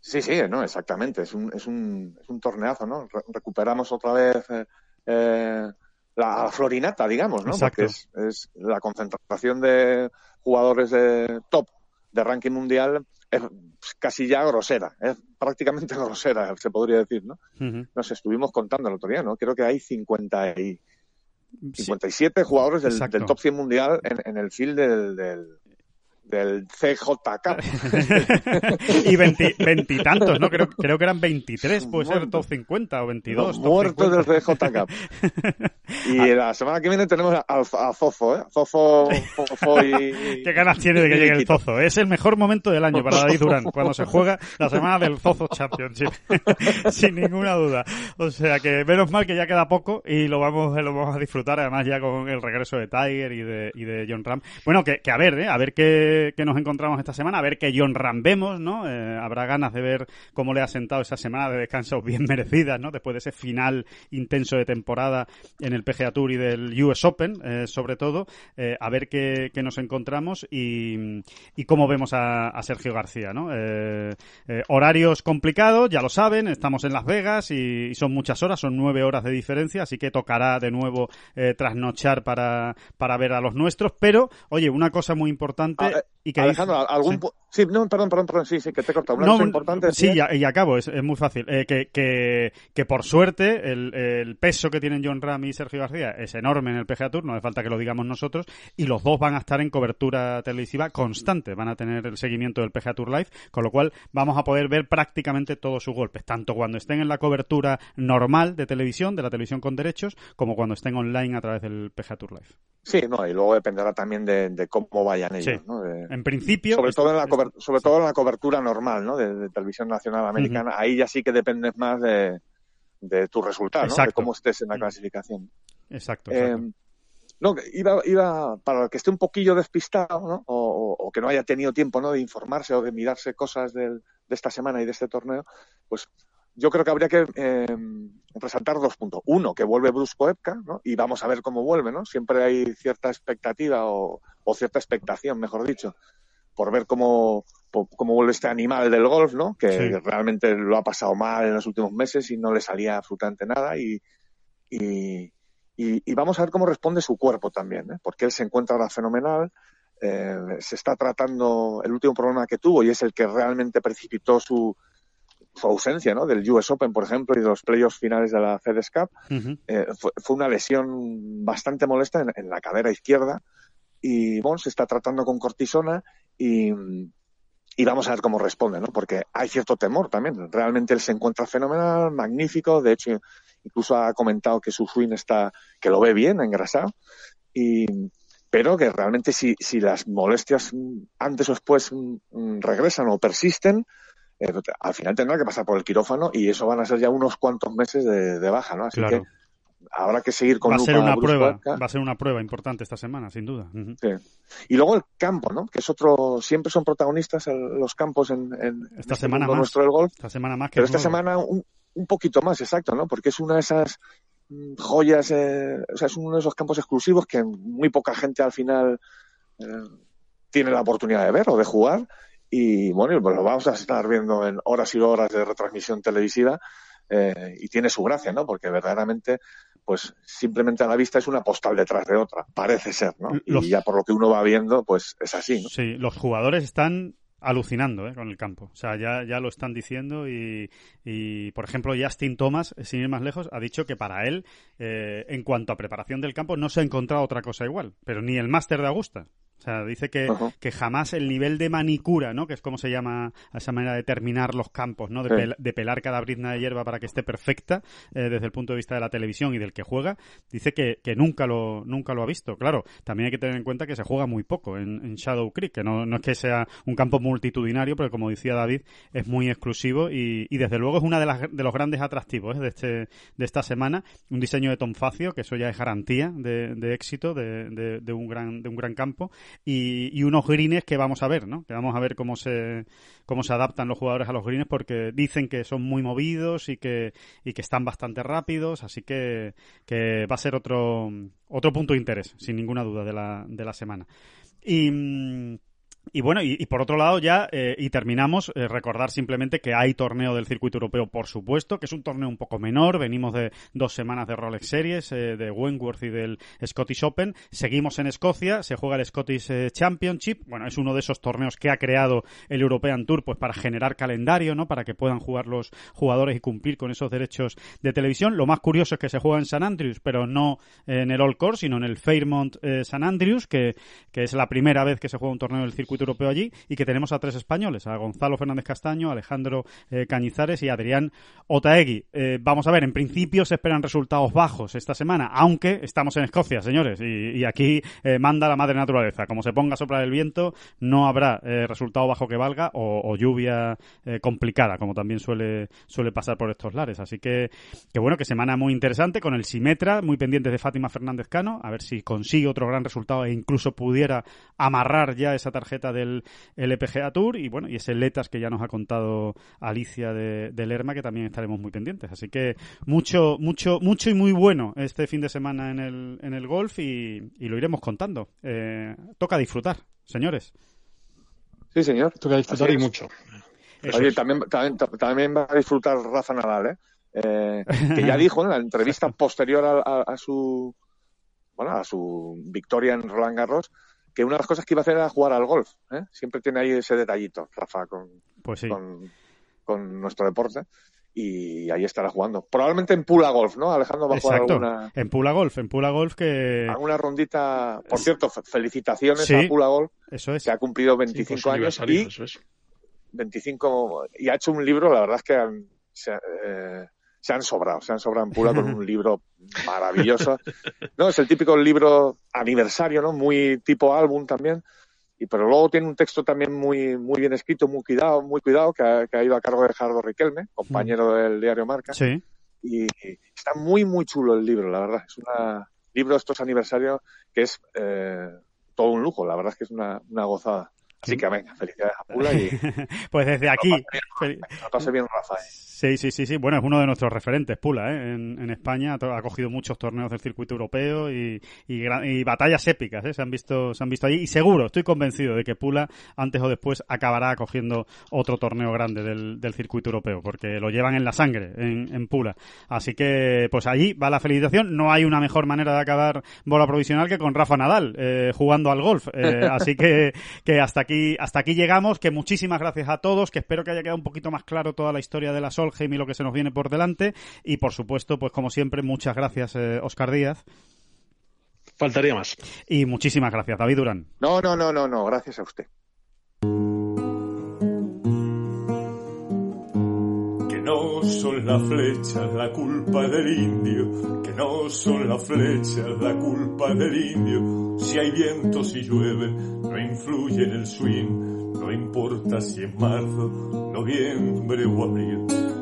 Sí, sí, no, exactamente. Es un, es un, es un torneazo, ¿no? recuperamos otra vez eh, eh, la florinata, digamos, ¿no? Porque es, es, la concentración de jugadores de top de ranking mundial es casi ya grosera, es prácticamente grosera, se podría decir, ¿no? Nos estuvimos contando el otro día, ¿no? Creo que hay 50 y 57 jugadores del, del, top 100 mundial en, en el field del, del del CJK. y veintitantos, ¿no? Creo, creo que eran 23, puede ser top 50 o 22. muertos del CJK. y la semana que viene tenemos a, a Zozo, ¿eh? Zozo, Zozo y... Qué ganas tiene de que llegue el Zozo. Es el mejor momento del año para David Durán, cuando se juega la semana del Zozo Championship. Sin ninguna duda. O sea que menos mal que ya queda poco y lo vamos, lo vamos a disfrutar además ya con el regreso de Tiger y de, y de John Ram. Bueno, que, que a ver, ¿eh? a ver qué, qué, nos encontramos esta semana, a ver qué John Ram vemos, ¿no? Eh, habrá ganas de ver cómo le ha sentado esa semana de descanso bien merecida, ¿no? Después de ese final intenso de temporada en el PGA Tour y del US Open, eh, sobre todo, eh, a ver qué, nos encontramos y, cómo vemos a, Sergio García, ¿no? Eh, horarios complicados, ya lo saben, estamos en Las Vegas y, son muchas horas, son nueve horas de diferencia, así que tocará de nuevo trasnochar para, para ver a los nuestros, pero, oye, una cosa muy importante... Ah, y que Alejandro, dice, algún... Sí. Sí. no, perdón, perdón, perdón, sí, sí, que te he cortado. No, importante. Sí, y, y acabo, es, es, muy fácil. Eh, que, que, que por suerte el, el, peso que tienen John Ram y Sergio García es enorme en el PGA Tour, no hace falta que lo digamos nosotros, y los dos van a estar en cobertura televisiva constante, van a tener el seguimiento del PGA Tour Live, con lo cual vamos a poder ver prácticamente todos sus golpes, tanto cuando estén en la cobertura normal de televisión, de la televisión con derechos, como cuando estén online a través del PGA Tour Live. Sí, no, y luego dependerá también de, de cómo vayan ellos, sí. ¿no? De, en principio. Sobre todo en la, cober, sobre todo en la cobertura normal, ¿no? De, de televisión nacional americana. Uh -huh. Ahí ya sí que dependes más de, de tu resultado, ¿no? De cómo estés en la clasificación. Exacto. exacto. Eh, no, iba, iba, para el que esté un poquillo despistado, ¿no? O, o, que no haya tenido tiempo, ¿no? De informarse o de mirarse cosas del, de esta semana y de este torneo, pues yo creo que habría que eh, resaltar dos puntos. Uno, que vuelve Bruce Koepka, ¿no? Y vamos a ver cómo vuelve, ¿no? Siempre hay cierta expectativa o, o cierta expectación, mejor dicho, por ver cómo, cómo vuelve este animal del golf, ¿no? Que sí. realmente lo ha pasado mal en los últimos meses y no le salía absolutamente nada y, y, y, y vamos a ver cómo responde su cuerpo también, ¿eh? Porque él se encuentra ahora fenomenal, eh, se está tratando el último problema que tuvo y es el que realmente precipitó su, su ausencia ¿no? del US Open, por ejemplo, y de los playoffs finales de la FedEx Cup, uh -huh. eh, fue, fue, una lesión bastante molesta en, en, la cadera izquierda y bueno, se está tratando con cortisona y, y vamos a ver cómo responde, ¿no? Porque hay cierto temor también. Realmente él se encuentra fenomenal, magnífico, de hecho incluso ha comentado que su swing está, que lo ve bien, engrasado, y pero que realmente si, si las molestias antes o después regresan o persisten, eh, al final tendrá que pasar por el quirófano y eso van a ser ya unos cuantos meses de, de baja, ¿no? Así que habrá que seguir con va a ser una prueba va a ser una prueba importante esta semana sin duda. Uh -huh. sí. y luego el campo no que es otro siempre son protagonistas los campos en, en esta este semana más. nuestro del golf. Esta semana más que pero esta semana un, un, poquito más exacto no porque es una de esas joyas eh, o sea es uno de esos campos exclusivos que muy poca gente al final eh, tiene la oportunidad de ver o de jugar. Y bueno pues lo vamos a estar viendo en horas y horas de retransmisión televisiva eh, y tiene su gracia, ¿no? Porque verdaderamente, pues simplemente a la vista es una postal detrás de otra, parece ser, ¿no? Los... Y ya por lo que uno va viendo, pues es así, ¿no? Sí, los jugadores están alucinando ¿eh? con el campo. O sea, ya, ya lo están diciendo y, y, por ejemplo, Justin Thomas, sin ir más lejos, ha dicho que para él, eh, en cuanto a preparación del campo, no se ha encontrado otra cosa igual. Pero ni el máster de Augusta. O sea, dice que, uh -huh. que jamás el nivel de manicura, ¿no? Que es como se llama a esa manera de terminar los campos, ¿no? De, sí. pel de pelar cada brizna de hierba para que esté perfecta eh, desde el punto de vista de la televisión y del que juega. Dice que, que nunca lo nunca lo ha visto. Claro, también hay que tener en cuenta que se juega muy poco en, en Shadow Creek, que no, no, es que sea un campo multitudinario, pero como decía David, es muy exclusivo y, y desde luego es una de, las, de los grandes atractivos ¿eh? de, este, de esta semana. Un diseño de Tom Facio, que eso ya es garantía de, de éxito de, de, de, un gran, de un gran campo y, y, unos greens que vamos a ver, ¿no? Que vamos a ver cómo se cómo se adaptan los jugadores a los greens porque dicen que son muy movidos y que y que están bastante rápidos, así que que va a ser otro otro punto de interés, sin ninguna duda de la de la semana. Y mm, y bueno, y, por otro lado ya, eh, y terminamos, eh, recordar simplemente que hay torneo del circuito europeo, por supuesto, que es un torneo un poco menor, venimos de dos semanas de Rolex Series, eh, de Wentworth y del Scottish Open, seguimos en Escocia, se juega el Scottish eh, Championship, bueno, es uno de esos torneos que ha creado el European Tour, pues para generar calendario, ¿no? Para que puedan jugar los jugadores y cumplir con esos derechos de televisión. Lo más curioso es que se juega en San Andrews, pero no en el All Course, sino en el Fairmont eh, San Andrews, que, que es la primera vez que se juega un torneo del circuito circuito europeo allí y que tenemos a tres españoles, a Gonzalo Fernández Castaño, Alejandro eh, Cañizares y Adrián Otaegui. Eh, vamos a ver, en principio se esperan resultados bajos esta semana, aunque estamos en Escocia, señores, y, aquí manda la madre naturaleza. Como se ponga a soplar el viento, no habrá resultado bajo que valga o, lluvia complicada, como también suele, suele pasar por estos lares. Así que, que bueno, que semana muy interesante con el Simetra, muy pendiente de Fátima Fernández Cano, a ver si consigue otro gran resultado e incluso pudiera amarrar ya esa tarjeta del LPGA Tour y bueno, y ese Letas que ya nos ha contado Alicia de, Lerma que también estaremos muy pendientes. Así que mucho, mucho, mucho y muy bueno este fin de semana en el, en el golf y, lo iremos contando. Eh, toca disfrutar, señores. Sí, señor. Toca disfrutar y mucho. Oye, también, también, va a disfrutar Rafa Nadal, ¿eh? eh que ya dijo en la entrevista posterior a, su bueno, a su victoria en Roland Garros, que una de las cosas que iba a hacer era jugar al golf. ¿eh? Siempre tiene ahí ese detallito, Rafa, con, pues con, nuestro deporte. Y ahí estará jugando. Probablemente en Pula Golf, ¿no? Alejandro va a jugar alguna... En Pula Golf, en Pula Golf que... Alguna rondita... Por cierto, felicitaciones a Pula Golf, eso es. que ha cumplido 25 años y... 25... Y ha hecho un libro, la verdad es que eh, se han sobrado, se han sobrado en Pula con un libro maravilloso. No, es el típico libro aniversario, ¿no? Muy tipo álbum también. Y pero luego tiene un texto también muy muy bien escrito, muy cuidado, muy cuidado, que ha, ido a cargo de Gerardo Riquelme, compañero del diario Marca. Sí. Y, está muy muy chulo el libro, la verdad. Es un libro de estos aniversarios que es eh, todo un lujo, la verdad es que es una, una gozada. Así que venga, felicidades a Pula y... pues desde aquí... pase bien, Rafael. Sí, sí, sí, sí. Bueno, es uno de nuestros referentes, Pula, ¿eh? en, España. Ha cogido muchos torneos del circuito europeo y, y, batallas épicas, ¿eh? Se han visto, se han visto allí. Y seguro, estoy convencido de que Pula, antes o después, acabará cogiendo otro torneo grande del, del circuito europeo, porque lo llevan en la sangre, en, en, Pula. Así que, pues allí va la felicitación. No hay una mejor manera de acabar bola provisional que con Rafa Nadal, eh, jugando al golf. Eh, así que, que hasta aquí, hasta aquí llegamos. Que muchísimas gracias a todos, que espero que haya quedado un poquito más claro toda la historia de la Sol y lo que se nos viene por delante. Y por supuesto, pues como siempre, muchas gracias, Oscar eh, Díaz. Faltaría más. Y muchísimas gracias, David Durán. No, no, no, no, no, gracias a usted. Que no son las flechas la culpa del indio, que no son las flechas la culpa del indio. Si hay viento, si llueve, no influye en el swing, no importa si es marzo, noviembre o abril